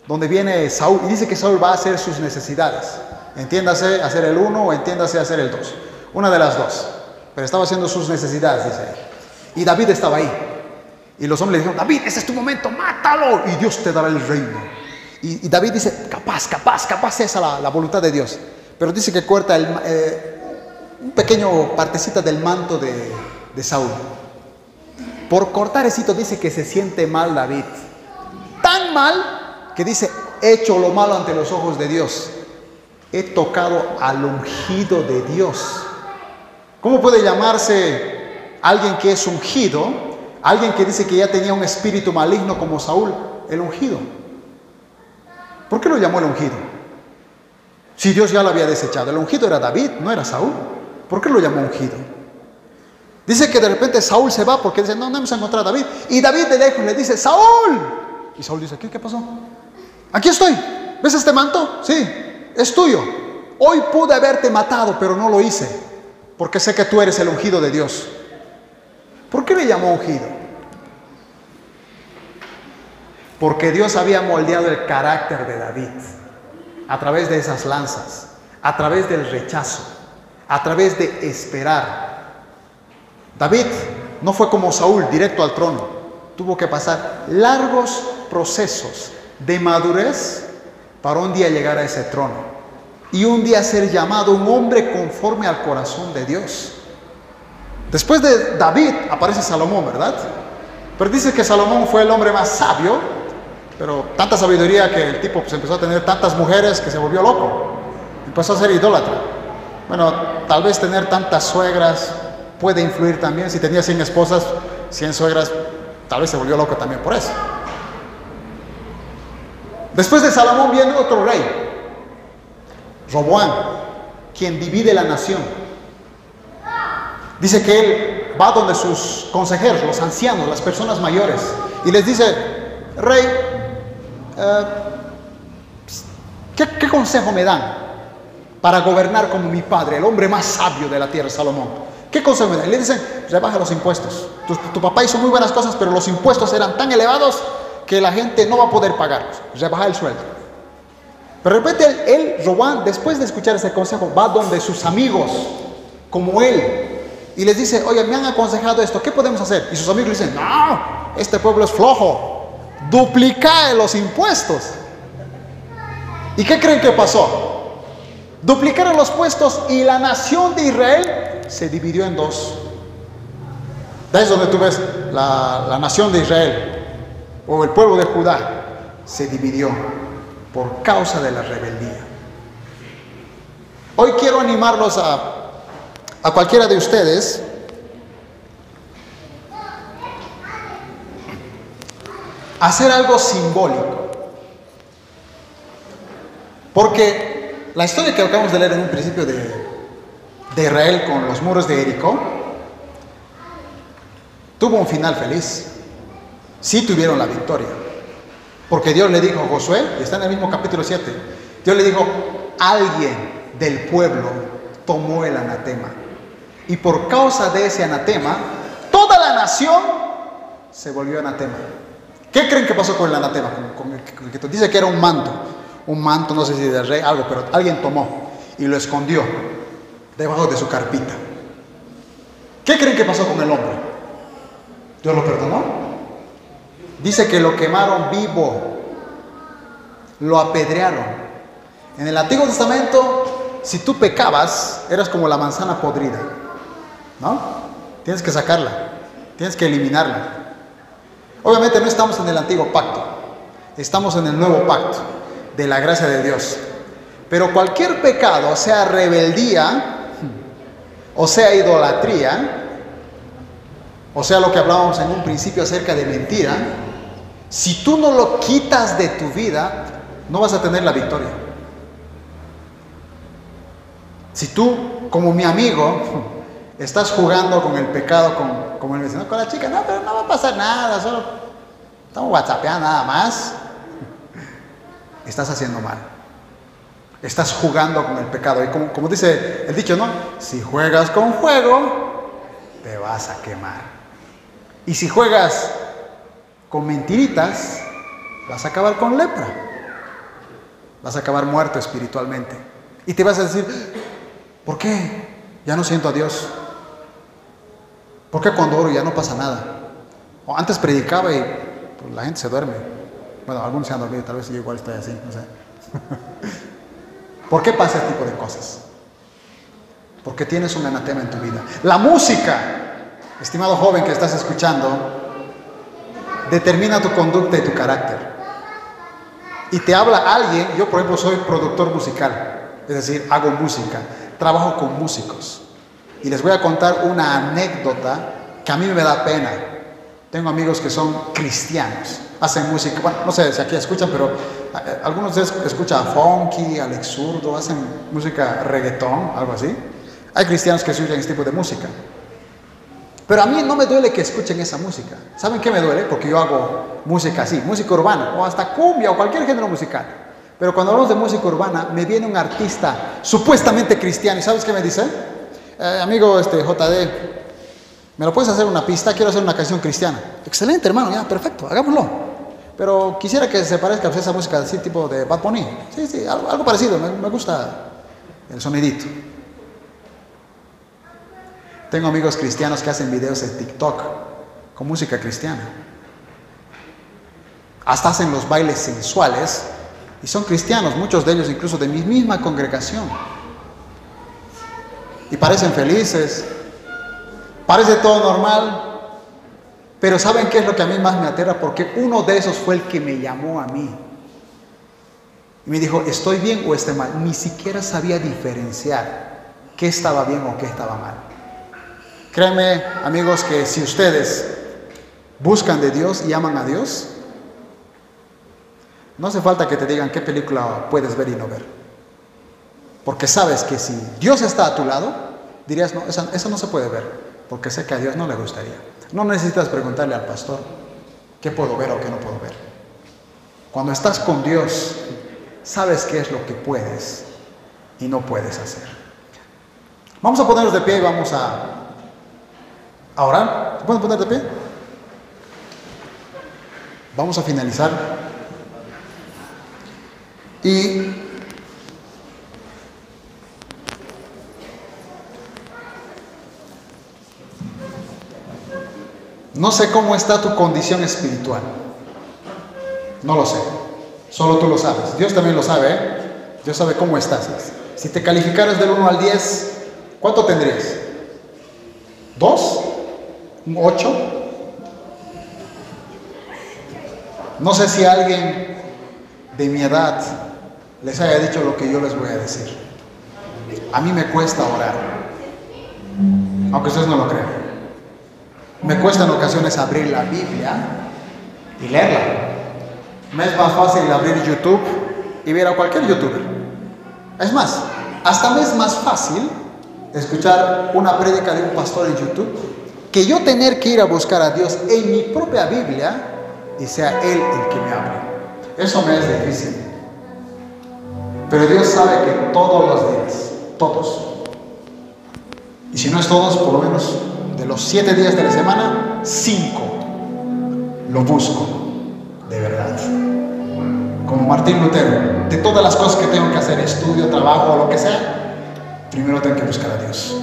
donde viene Saúl y dice que Saúl va a hacer sus necesidades. Entiéndase hacer el uno o entiéndase hacer el dos. Una de las dos. Pero estaba haciendo sus necesidades, dice él. Y David estaba ahí. Y los hombres le dijeron, David, ese es tu momento, mátalo. Y Dios te dará el reino. Y, David dice, capaz, capaz, capaz esa la, la voluntad de Dios. Pero dice que corta el, eh, un pequeño partecita del manto de, Saúl. Por cortar esito dice que se siente mal David. Tan mal que dice, he hecho lo malo ante los ojos de Dios. He tocado al ungido de Dios. ¿Cómo puede llamarse alguien que es ungido, alguien que dice que ya tenía un espíritu maligno como Saúl, el ungido. ¿Por qué lo llamó el ungido? Si Dios ya lo había desechado. El ungido era David, no era Saúl. ¿Por qué lo llamó ungido? Dice que de repente Saúl se va porque dice, no, no hemos encontrado a David. Y David de lejos le dice, Saúl. Y Saúl dice, ¿qué, qué pasó? Aquí estoy. ¿Ves este manto? Sí, es tuyo. Hoy pude haberte matado, pero no lo hice, porque sé que tú eres el ungido de Dios. ¿Por qué le llamó ungido? Porque Dios había moldeado el carácter de David a través de esas lanzas, a través del rechazo, a través de esperar. David no fue como Saúl, directo al trono. Tuvo que pasar largos procesos de madurez para un día llegar a ese trono y un día ser llamado un hombre conforme al corazón de Dios. Después de David aparece Salomón, ¿verdad? Pero dice que Salomón fue el hombre más sabio, pero tanta sabiduría que el tipo pues, empezó a tener tantas mujeres que se volvió loco. Empezó a ser idólatra. Bueno, tal vez tener tantas suegras puede influir también. Si tenía 100 esposas, 100 suegras, tal vez se volvió loco también por eso. Después de Salomón viene otro rey, Roboán, quien divide la nación. Dice que él va donde sus consejeros, los ancianos, las personas mayores, y les dice, rey, eh, ¿qué, consejo me dan para gobernar como mi padre, el hombre más sabio de la tierra, Salomón? ¿Qué consejo me dan? Y le dicen, rebaja los impuestos. Tu, tu, papá hizo muy buenas cosas, pero los impuestos eran tan elevados que la gente no va a poder pagarlos. Rebaja el sueldo. Pero de repente él, Robán, después de escuchar ese consejo, va donde sus amigos, como él, y les dice, oye, me han aconsejado esto, ¿qué podemos hacer? Y sus amigos dicen, no, este pueblo es flojo, duplica los impuestos. ¿Y qué creen que pasó? Duplicaron los puestos y la nación de Israel se dividió en dos. ¿Ves donde tú ves la nación de Israel o el pueblo de Judá se dividió por causa de la rebeldía. Hoy quiero animarlos a, a cualquiera de ustedes hacer algo simbólico. Porque la historia que acabamos de leer en un principio de, de Israel con los muros de Jericó tuvo un final feliz. Sí tuvieron la victoria. Porque Dios le dijo a Josué, y está en el mismo capítulo 7, Dios le dijo, alguien del pueblo tomó el anatema. Y por causa de ese anatema, toda la nación se volvió anatema. ¿Qué creen que pasó con el anatema? dice que era un manto, un manto, no sé si de rey, algo, pero alguien tomó y lo escondió debajo de su carpita. ¿Qué creen que pasó con el hombre? ¿Dios lo perdonó? Dice que lo quemaron vivo, lo apedrearon. En el Antiguo Testamento, si tú pecabas, eras como la manzana podrida, ¿no? Tienes que sacarla, tienes que eliminarla. Obviamente no estamos en el antiguo pacto, estamos en el nuevo pacto de la gracia de Dios. Pero cualquier pecado, sea rebeldía, o sea idolatría, o sea lo que hablábamos en un principio acerca de mentira, si tú no lo quitas de tu vida, no vas a tener la victoria. Si tú, como mi amigo, estás jugando con el pecado, con, como el vecino, con la chica, no, pero no va a pasar nada, solo estamos whatsappeando nada más, estás haciendo mal. Estás jugando con el pecado. Y como, como dice el dicho, ¿no? Si juegas con fuego, te vas a quemar. Y si juegas con mentiritas, vas a acabar con lepra. Vas a acabar muerto espiritualmente. Y te vas a decir, ¿por qué? Ya no siento a Dios. ¿Por qué cuando oro ya no pasa nada? O antes predicaba y pues, la gente se duerme. Bueno, algunos se han dormido, tal vez yo igual estoy así, no sé. ¿Por qué pasa este tipo de cosas? Porque tienes un anatema en tu vida. La música, estimado joven que estás escuchando, determina tu conducta y tu carácter. Y te habla alguien, yo por ejemplo soy productor musical, es decir, hago música, trabajo con músicos. Y les voy a contar una anécdota que a mí me da pena. Tengo amigos que son cristianos, hacen música, bueno, no sé si aquí escuchan, pero eh, algunos de ustedes escuchan a Funky, Alex Zurdo, hacen música reggaetón, algo así. Hay cristianos que escuchan este tipo de música. Pero a mí no me duele que escuchen esa música. ¿Saben qué me duele? Porque yo hago música así, música urbana, o hasta cumbia, o cualquier género musical. Pero cuando hablamos de música urbana, me viene un artista supuestamente cristiano, ¿y sabes qué me dice? Eh, amigo este, JD, ¿me lo puedes hacer una pista? Quiero hacer una canción cristiana. Excelente, hermano, ya, perfecto, hagámoslo. Pero quisiera que se parezca a esa música así, tipo de Bad Bunny. Sí, sí, algo, parecido, me, gusta el sonidito. Tengo amigos cristianos que hacen videos en TikTok con música cristiana. Hasta hacen los bailes sensuales y son cristianos, muchos de ellos incluso de mi misma congregación. Y parecen felices, parece todo normal, pero ¿saben qué es lo que a mí más me aterra? Porque uno de esos fue el que me llamó a mí. Y me dijo, ¿estoy bien o estoy mal? Ni siquiera sabía diferenciar qué estaba bien o qué estaba mal. Créeme, amigos, que si ustedes buscan de Dios y aman a Dios, no hace falta que te digan qué película puedes ver y no ver. Porque sabes que si Dios está a tu lado, dirías, no, esa, no se puede ver. porque sé que a Dios no le gustaría. No necesitas preguntarle al pastor qué puedo ver o qué no puedo ver. Cuando estás con Dios, sabes qué es lo que puedes y no puedes hacer. Vamos a ponernos de pie y vamos a, a orar. ¿Se pueden poner de pie? Vamos a finalizar. Y no sé cómo está tu condición espiritual. No lo sé. Solo tú lo sabes. Dios también lo sabe. ¿eh? Dios sabe cómo estás. Si te calificaras del 1 al 10, ¿cuánto tendrías? ¿Dos? ¿Un ocho? No sé si alguien de mi edad les haya dicho lo que yo les voy a decir. A mí me cuesta orar, aunque ustedes no lo crean. Me cuesta en ocasiones abrir la Biblia y leerla. Me es más fácil abrir YouTube y ver a cualquier youtuber. Es más, hasta me es más fácil escuchar una prédica de un pastor en YouTube que yo tener que ir a buscar a Dios en mi propia Biblia y sea Él el que me hable. Eso me es difícil. Pero Dios sabe que todos los días, todos, y si no es todos, por lo menos de los siete días de la semana, cinco, lo busco de verdad. Como Martín Lutero, de todas las cosas que tengo que hacer, estudio, trabajo lo que sea, primero tengo que buscar a Dios.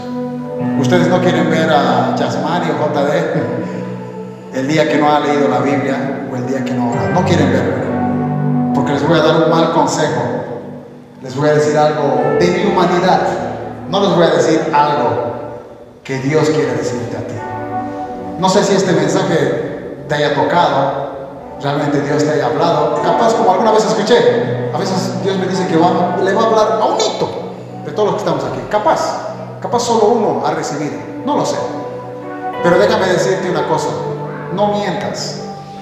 Ustedes no quieren ver a Yasmani o JD el día que no ha leído la Biblia o el día que no ora. No quieren verlo. Porque les voy a dar un mal consejo. Les voy a decir algo de mi humanidad. No les voy a decir algo que Dios quiere decirte a ti. No sé si este mensaje te haya tocado, realmente Dios te haya hablado. Capaz, como alguna vez escuché, a veces Dios me dice que va, le va a hablar a un hito de todos los que estamos aquí. Capaz, capaz solo uno ha recibido, no lo sé. Pero déjame decirte una cosa, no mientas,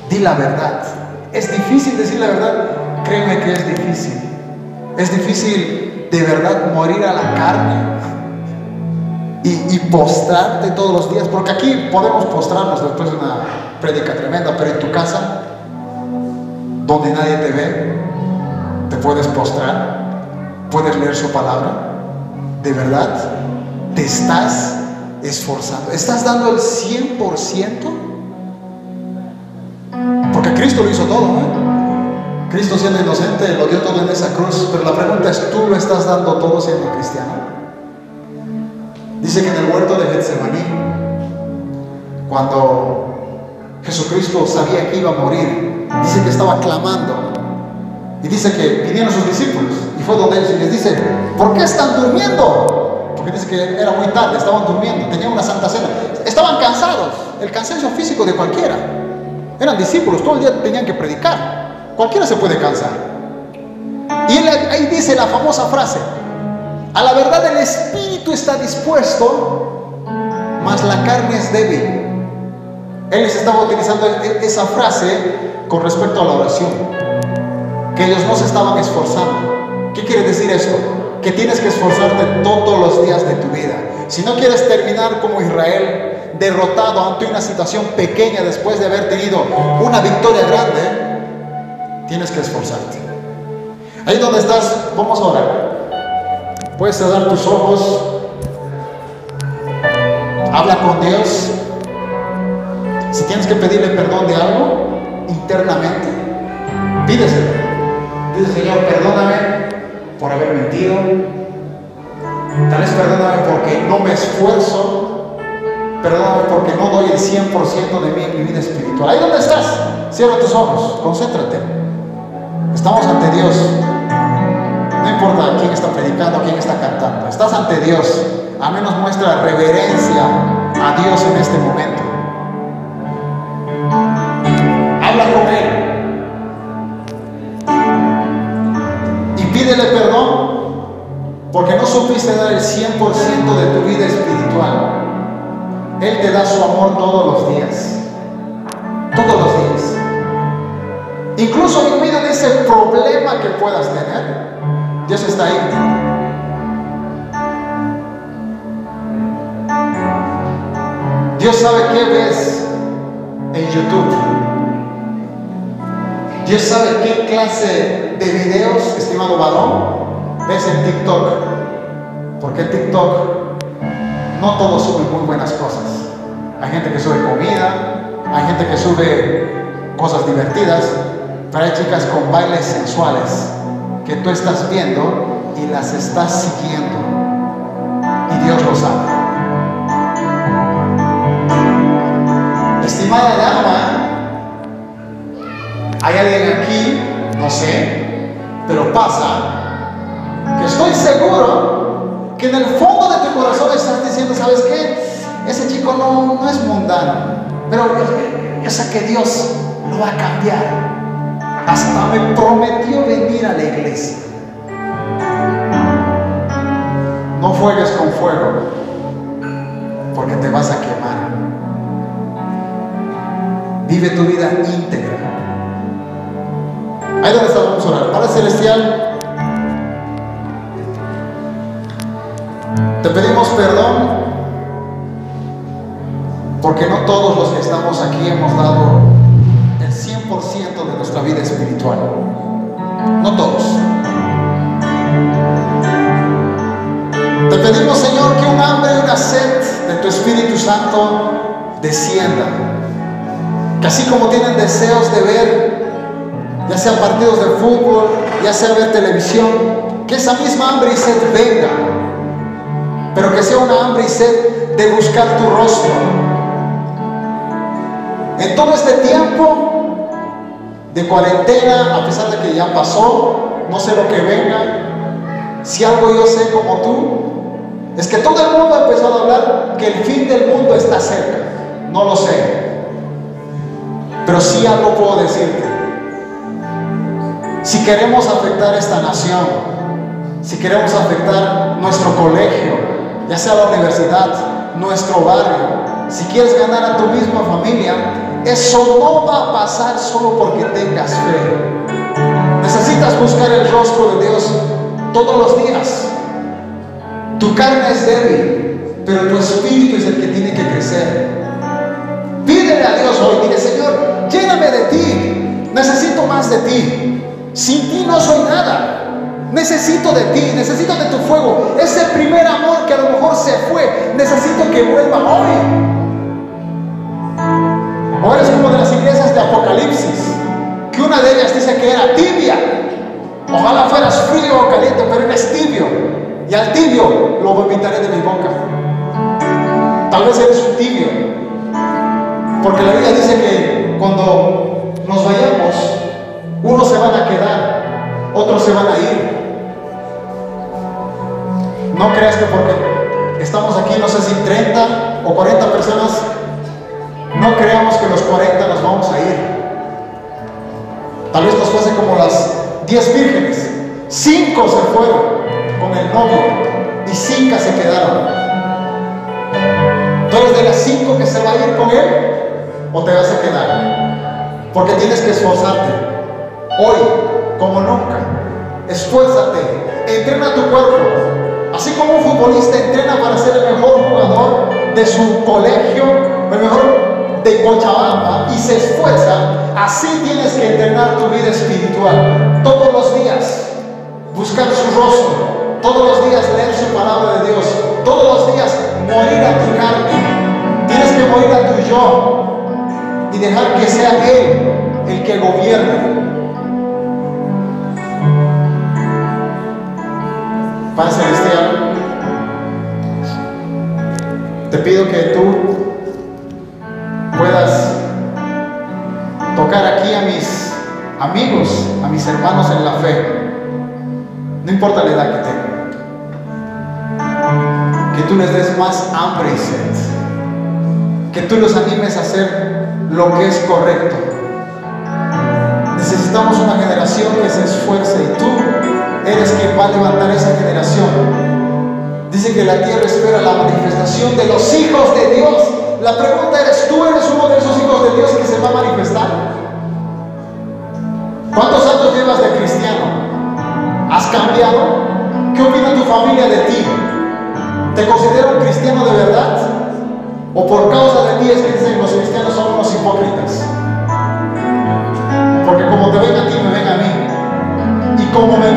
di la verdad. Es difícil decir la verdad, créeme que es difícil. Es difícil de verdad morir a la carne y, postrarte todos los días, porque aquí podemos postrarnos después de una prédica tremenda, pero en tu casa, donde nadie te ve, te puedes postrar, puedes leer su palabra, de verdad, te estás esforzando, estás dando el 100%, porque Cristo lo hizo todo, ¿eh? Cristo siendo inocente lo dio todo en esa cruz, pero la pregunta es, ¿tú lo estás dando todo siendo cristiano? Dice que en el huerto de Getsemaní, cuando Jesucristo sabía que iba a morir, dice que estaba clamando. Y dice que vinieron sus discípulos. Y fue donde ellos les dice, ¿por qué están durmiendo? Porque dice que era muy tarde, estaban durmiendo, tenían una santa cena. Estaban cansados, el cansancio físico de cualquiera. Eran discípulos, todo el día tenían que predicar. Cualquiera se puede cansar. Y ahí dice la famosa frase, a la verdad el espíritu está dispuesto, mas la carne es débil. Él les estaba utilizando esa frase con respecto a la oración, que ellos no se estaban esforzando. ¿Qué quiere decir esto? Que tienes que esforzarte todos los días de tu vida. Si no quieres terminar como Israel, derrotado ante una situación pequeña después de haber tenido una victoria grande, tienes que esforzarte. Ahí donde estás, vamos a orar. Puedes cerrar tus ojos. Habla con Dios. Si tienes que pedirle perdón de algo internamente, pídeselo. Dice Señor, perdóname por haber mentido. Tal vez perdóname porque no me esfuerzo. Perdóname porque no doy el 100% de mí en mi vida espiritual. Ahí donde estás, cierra tus ojos, concéntrate. Estamos ante Dios. Importa quién está predicando, quién está cantando. Estás ante Dios. A menos muestra reverencia a Dios en este momento. Habla con Él. Y pídele perdón porque no supiste dar el 100% de tu vida espiritual. Él te da su amor todos los días. Todos los días. Incluso en medio de ese problema que puedas tener, Dios está ahí. Dios sabe qué ves en YouTube. Dios sabe qué clase de videos, estimado varón, ves en TikTok. Porque TikTok no todos suben muy buenas cosas. Hay gente que sube comida, hay gente que sube cosas divertidas, pero hay chicas con bailes sensuales que tú estás viendo y las estás siguiendo. Y Dios lo sabe. Estimada dama, hay alguien aquí, no sé, pero pasa, que estoy seguro que en el fondo de tu corazón estás diciendo, ¿sabes qué? Ese chico no, no es mundano, pero yo sé que Dios lo va a cambiar. Hasta me prometió venir a la iglesia. No fuegues con fuego, porque te vas a quemar. Vive tu vida íntegra. Ahí donde estamos vamos a orar. Padre Celestial, te pedimos perdón porque no todos los que estamos aquí hemos dado el 100% de nuestra vida espiritual. No todos. Te pedimos, Señor, que un hambre y una sed de tu Espíritu Santo descienda. Que así como tienen deseos de ver, ya sea partidos de fútbol, ya sea ver televisión, que esa misma hambre y sed venga. Pero que sea una hambre y sed de buscar tu rostro. En todo este tiempo de cuarentena, a pesar de que ya pasó, no sé lo que venga, si algo yo sé como tú, es que todo el mundo ha empezado a hablar que el fin del mundo está cerca. No lo sé. Pero sí algo puedo decirte. Si queremos afectar esta nación, si queremos afectar nuestro colegio, ya sea la universidad, nuestro barrio, si quieres ganar a tu misma familia, eso no va a pasar solo porque tengas fe. Necesitas buscar el rostro de Dios todos los días. Tu carne es débil, pero tu espíritu es el que tiene que crecer. Pídele a Dios hoy, dile Señor, lléname de ti, necesito más de ti. Sin ti no soy nada. Necesito de ti, necesito de tu fuego. Ese primer amor que a lo mejor se fue, necesito que vuelva hoy. O eres como de las iglesias de Apocalipsis, que una de ellas dice que era tibia. Ojalá fueras frío o caliente, pero eres tibio. Y al tibio lo vomitaré de mi boca. Tal vez eres un tibio. Porque la Biblia dice que cuando nos vayamos, unos se van a quedar, otros se van a ir. No creas que porque estamos aquí, no sé si 30 o te vas a quedar? Porque tienes que esforzarte. Hoy, como nunca, esfuérzate, entrena tu cuerpo. Así como un futbolista entrena para ser el mejor jugador de su colegio, el mejor de Cochabamba y se esfuerza, así tienes que entrenar tu vida espiritual todos los días. Buscar su rostro, todos los días leer su palabra de Dios, todos los días morir a tu carne. Tienes que morir a tu yo y dejar que sea Él el que gobierne. Padre Celestial, te pido que tú puedas tocar aquí a mis amigos, a mis hermanos en la fe, no importa la edad que tengan, que tú les des más hambre y sed, que tú los animes a hacer lo que es correcto. Necesitamos una generación que se esfuerce y tú eres quien va a levantar esa generación. Dice que la tierra espera la manifestación de los hijos de Dios. La pregunta es, ¿tú eres uno de esos hijos de Dios que se va a manifestar? ¿Cuántos años llevas de cristiano? ¿Has cambiado? ¿Qué opina tu familia de ti? ¿Te considera un cristiano de verdad? O por causa de ti es que dicen los cristianos son unos hipócritas. Porque como te ven a ti, me ven a mí. Y como me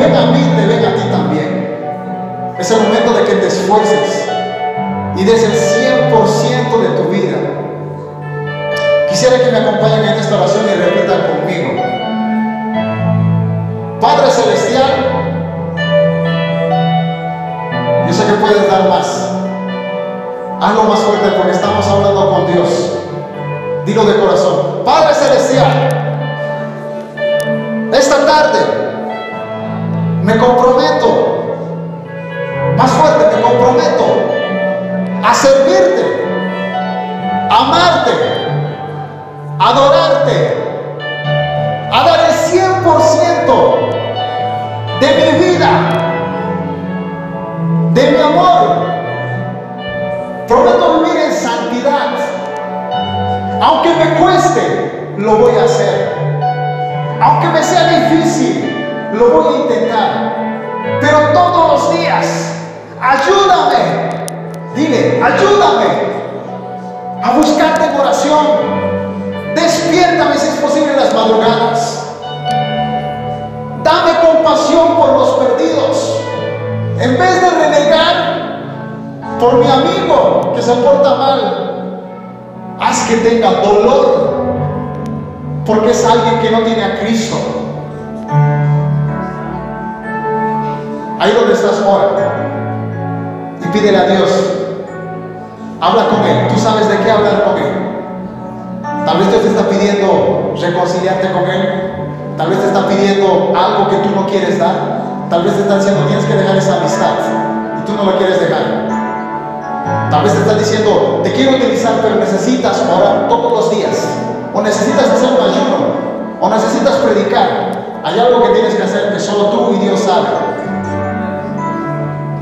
O necesitas predicar. Hay algo que tienes que hacer que solo tú y Dios saben.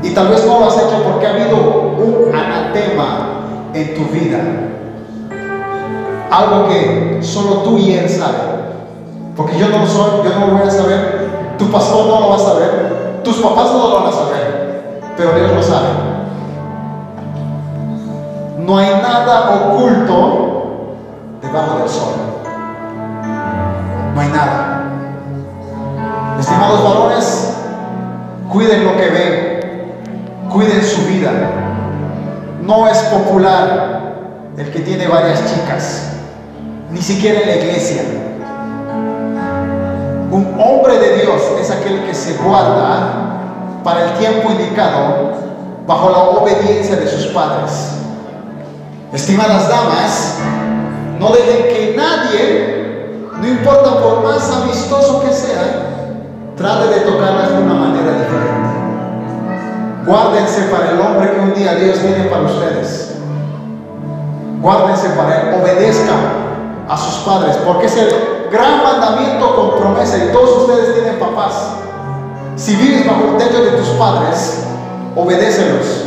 Y tal vez no lo has hecho porque ha habido un anatema en tu vida. Algo que solo tú y Él saben. Porque yo no lo soy, yo no lo voy a saber. Tu pastor no lo va a saber. Tus papás no lo van a saber. Pero Dios lo sabe. No hay nada oculto debajo del sol. No hay nada. Estimados varones, cuiden lo que ven, cuiden su vida. No es popular el que tiene varias chicas, ni siquiera en la iglesia. Un hombre de Dios es aquel que se guarda para el tiempo indicado bajo la obediencia de sus padres. Estimadas damas, no dejen que nadie, no importa por más amistoso que sea, trate de tocarlas de una manera diferente. Guárdense para el hombre que un día Dios tiene para ustedes. Guárdense para él, obedezcan a sus padres, porque es el gran mandamiento con promesa y todos ustedes tienen papás. Si vives bajo el techo de tus padres, obedécelos.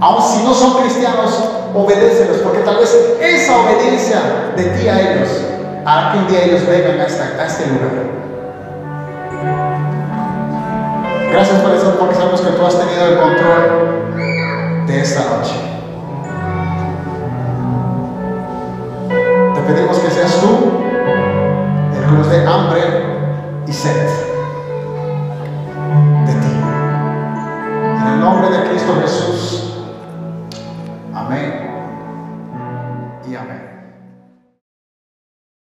Aun si no son cristianos, obedécelos, porque tal vez esa obediencia de ti a ellos hará que un día ellos vengan a, este lugar. Gracias por eso, porque sabemos que tú has tenido el control de esta noche. Te pedimos que seas tú el que nos dé hambre y sed de ti. En el nombre de Cristo Jesús.